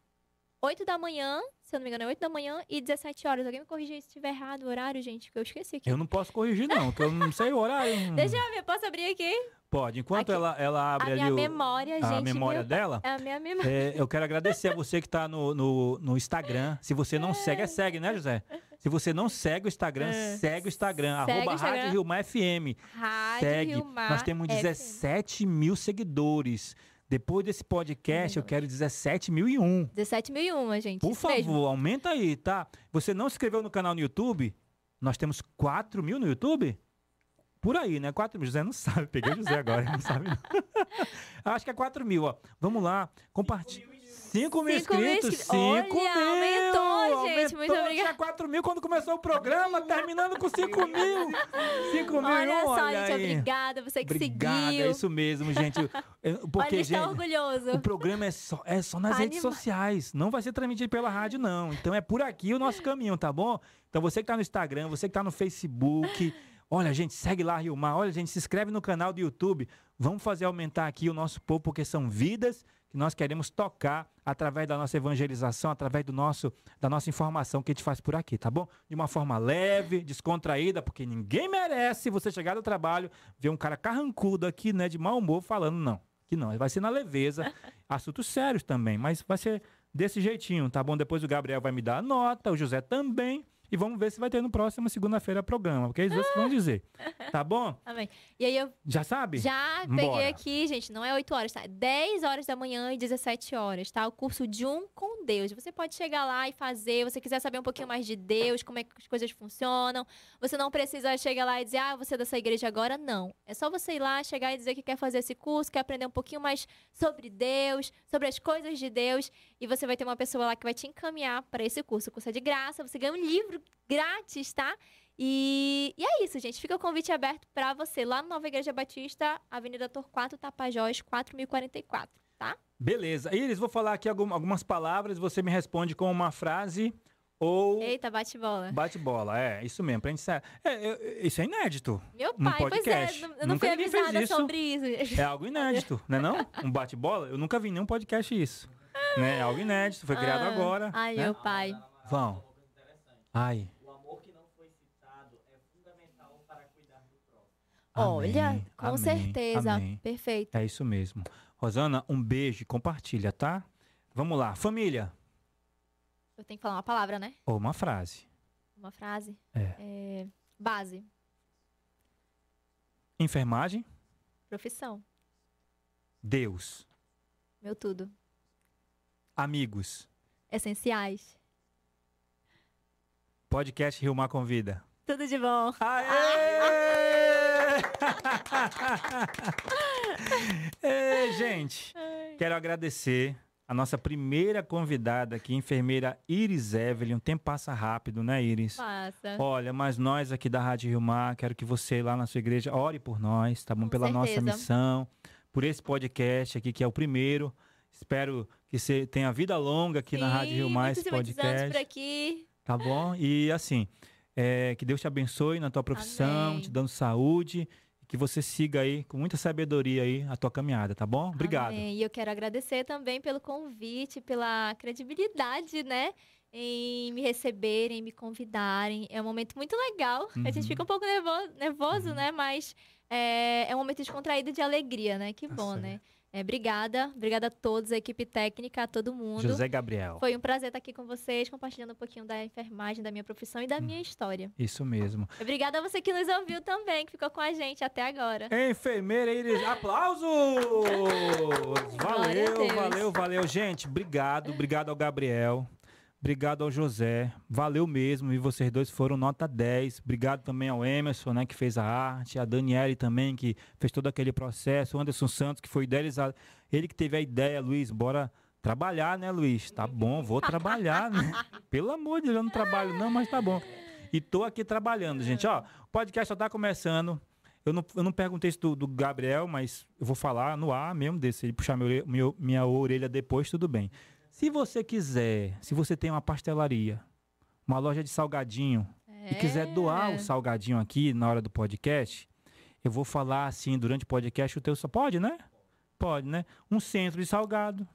Speaker 1: 8 da manhã, se eu não me engano, é 8 da manhã e 17 horas. Alguém me corrija aí se estiver errado o horário, gente, porque eu esqueci aqui.
Speaker 3: Eu não posso corrigir, não, que eu não sei o horário.
Speaker 1: Deixa eu ver, posso abrir aqui?
Speaker 3: Pode. Enquanto
Speaker 1: Aqui.
Speaker 3: ela, ela
Speaker 1: A
Speaker 3: abre
Speaker 1: minha
Speaker 3: ali o-
Speaker 1: memória,
Speaker 3: a
Speaker 1: gente.
Speaker 3: memória
Speaker 1: meu-
Speaker 3: dela,
Speaker 1: É a minha memória.
Speaker 3: É, eu quero agradecer a você que está no, no, no Instagram. Se você não segue, é segue, né, José? Se você não segue o Instagram,
Speaker 1: É.
Speaker 3: segue o Instagram.
Speaker 1: Segue
Speaker 3: arroba
Speaker 1: o Instagram.
Speaker 3: Rádio Rio Mar FM.
Speaker 1: Rádio
Speaker 3: segue.
Speaker 1: Rio Mar
Speaker 3: Nós temos
Speaker 1: FM.
Speaker 3: 17 mil seguidores. Depois desse podcast, eu quero 17 mil e um.
Speaker 1: 17.001, gente.
Speaker 3: Por
Speaker 1: isso
Speaker 3: favor,
Speaker 1: mesmo.
Speaker 3: aumenta aí, tá? Você não se inscreveu no canal no YouTube? Nós temos 4 mil no YouTube? Por aí, né? 4 mil. José não sabe. Peguei o José agora, ele não sabe. não. Acho que é 4 mil, ó. Vamos lá. Compartilha. 5 mil
Speaker 1: Cinco
Speaker 3: inscritos,
Speaker 1: inscri-
Speaker 3: 5 mil!
Speaker 1: Aumentou, gente, muito
Speaker 3: Aumentou,
Speaker 1: obrigada.
Speaker 3: Tinha 4 mil quando começou o programa, terminando com 5 mil! 5 mil,
Speaker 1: Olha só,
Speaker 3: olha
Speaker 1: gente,
Speaker 3: aí.
Speaker 1: obrigada. Você que
Speaker 3: Obrigado,
Speaker 1: seguiu.
Speaker 3: é isso mesmo, gente. Porque,
Speaker 1: Olha,
Speaker 3: gente,
Speaker 1: orgulhoso.
Speaker 3: o programa é só, é só nas redes
Speaker 1: Anima-
Speaker 3: sociais. Não vai ser transmitido pela rádio, não. Então é por aqui o nosso caminho, tá bom? Então você que tá no Instagram, você que tá no Facebook. Olha, gente, segue lá, Rio Mar. Olha, gente, se inscreve no canal do YouTube. Vamos fazer aumentar aqui o nosso povo, porque são vidas que nós queremos tocar através da nossa evangelização, através do nosso, da nossa informação que a gente faz por aqui, tá bom? De uma forma leve, descontraída, porque ninguém merece você chegar do trabalho, ver um cara carrancudo aqui, né, de mau humor, falando não. Que não, vai ser na leveza. Assuntos sérios também, mas vai ser desse jeitinho, tá bom? Depois o Gabriel vai me dar a nota, o José também. E vamos ver se vai ter no próximo segunda-feira programa, porque eles que vão dizer. Tá bom?
Speaker 1: Amém. E aí eu
Speaker 3: Já sabe?
Speaker 1: já peguei
Speaker 3: Bora.
Speaker 1: aqui, gente, não é 8 horas, tá? 10 horas da manhã e 17 horas, tá? O curso de um com Deus. Você pode chegar lá e fazer, você quiser saber um pouquinho mais de Deus, como é que as coisas funcionam. Você não precisa chegar lá e dizer, ah, você é dessa igreja agora, não. É só você ir lá, chegar e dizer que quer fazer esse curso, quer aprender um pouquinho mais sobre Deus, sobre as coisas de Deus, e você vai ter uma pessoa lá que vai te encaminhar para esse curso. O curso é de graça, você ganha um livro grátis, tá? E, e é isso, gente. Fica o convite aberto para você lá no Nova Igreja Batista, Avenida Torquato Tapajós, 4044, tá?
Speaker 3: Beleza. Iris, vou falar aqui algum- algumas palavras você me responde com uma frase ou
Speaker 1: Eita, bate bola.
Speaker 3: bate bola. É, isso mesmo. Pra gente é, é, isso é inédito.
Speaker 1: Meu pai, pois é,
Speaker 3: podcast.
Speaker 1: não- eu não
Speaker 3: Nunca
Speaker 1: fui avisada sobre isso.
Speaker 3: É algo inédito, né não? Um bate-bola? Eu nunca vi em nenhum podcast isso. Né? É algo inédito, foi criado
Speaker 1: Ah,
Speaker 3: agora.
Speaker 1: Ai,
Speaker 3: né?
Speaker 1: meu pai.
Speaker 3: Vão. Ai.
Speaker 5: O amor que não foi citado é fundamental para cuidar do próximo.
Speaker 1: Olha,
Speaker 3: Amém,
Speaker 1: com
Speaker 3: amém,
Speaker 1: certeza.
Speaker 3: amém.
Speaker 1: Perfeito.
Speaker 3: É isso mesmo. Rosana, um beijo e compartilha, tá? Vamos lá. Família.
Speaker 1: Eu tenho que falar uma palavra, né?
Speaker 3: Ou uma frase.
Speaker 1: Uma frase.
Speaker 3: É.
Speaker 1: base.
Speaker 3: Enfermagem.
Speaker 1: Profissão.
Speaker 3: Deus.
Speaker 1: Meu tudo.
Speaker 3: Amigos.
Speaker 1: Essenciais.
Speaker 3: Podcast Rio Mar Convida.
Speaker 1: Tudo de bom.
Speaker 3: Aê! Ê, gente, quero agradecer a nossa primeira convidada aqui, enfermeira Iris Evelyn. O tempo passa rápido, né, Iris?
Speaker 1: Passa.
Speaker 3: Olha, mas nós aqui da Rádio Rio Mar, quero que você lá na sua igreja ore por nós, tá bom?
Speaker 1: Com
Speaker 3: Pela nossa
Speaker 1: certeza.
Speaker 3: missão, por esse podcast aqui, que é o primeiro. Espero que você tenha vida longa aqui na Rádio Rio
Speaker 1: Sim, anos
Speaker 3: podcast.
Speaker 1: por aqui.
Speaker 3: Tá bom? E assim, é, que Deus te abençoe na tua profissão,
Speaker 1: Amém.
Speaker 3: te dando saúde, que você siga aí com muita sabedoria aí a tua caminhada, tá bom? Obrigado.
Speaker 1: Amém. E eu quero agradecer também pelo convite, pela credibilidade, né? Em me receberem, me convidarem. É um momento muito legal. A gente
Speaker 3: Uhum.
Speaker 1: fica um pouco nervoso, nervoso né? Mas é, é um momento descontraído de alegria, né? Que
Speaker 3: Tá
Speaker 1: bom,
Speaker 3: certo.
Speaker 1: né? É, obrigada. Obrigada a todos, a equipe técnica, a todo mundo.
Speaker 3: José Gabriel.
Speaker 1: Foi um prazer estar aqui com vocês, compartilhando um pouquinho da enfermagem, da minha profissão e da
Speaker 3: Hum.
Speaker 1: minha história.
Speaker 3: Isso mesmo.
Speaker 1: Obrigada a você que nos ouviu também, que ficou com a gente até agora.
Speaker 3: Enfermeira Iris, aplausos! Valeu, valeu, valeu. Gente, obrigado, obrigado ao Gabriel. Obrigado ao José. Valeu mesmo. E vocês dois foram nota 10. Obrigado também ao Emerson, né, que fez a arte. A Daniele também, que fez todo aquele processo. O Anderson Santos, que foi idealizado. Ele que teve a ideia, Luiz, bora trabalhar, né, Luiz? Tá bom, vou trabalhar, né? Pelo amor de Deus, eu não trabalho não, mas tá bom. E tô aqui trabalhando, gente. Ó, o podcast só tá começando. Eu não, eu não perguntei isso do, do Gabriel, mas eu vou falar no ar mesmo desse. Ele puxar orelha- meu- minha orelha depois, tudo bem. Se você quiser, se você tem uma pastelaria, uma loja de salgadinho, e quiser doar
Speaker 1: É.
Speaker 3: o salgadinho aqui na hora do podcast, eu vou falar assim durante o podcast o teu só pode, né? Pode, né? Um centro de salgado.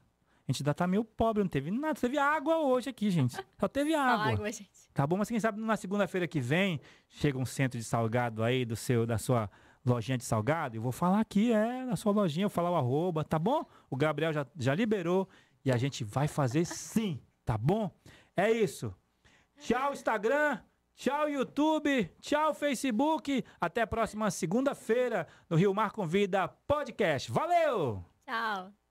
Speaker 3: A gente ainda tá meio pobre, não teve nada, teve água hoje aqui, gente. Só teve
Speaker 1: Só
Speaker 3: água.
Speaker 1: água, gente.
Speaker 3: Tá bom, mas quem sabe na segunda-feira que vem chega um centro de salgado aí do seu da sua lojinha de salgado, eu vou falar aqui, é, da sua lojinha, eu vou falar o arroba, tá bom? O Gabriel já, já liberou e a gente vai fazer sim, tá bom? É isso. Tchau, Instagram. Tchau, YouTube. Tchau, Facebook. Até a próxima segunda-feira no Rio Mar Convida Podcast. Valeu!
Speaker 1: Tchau.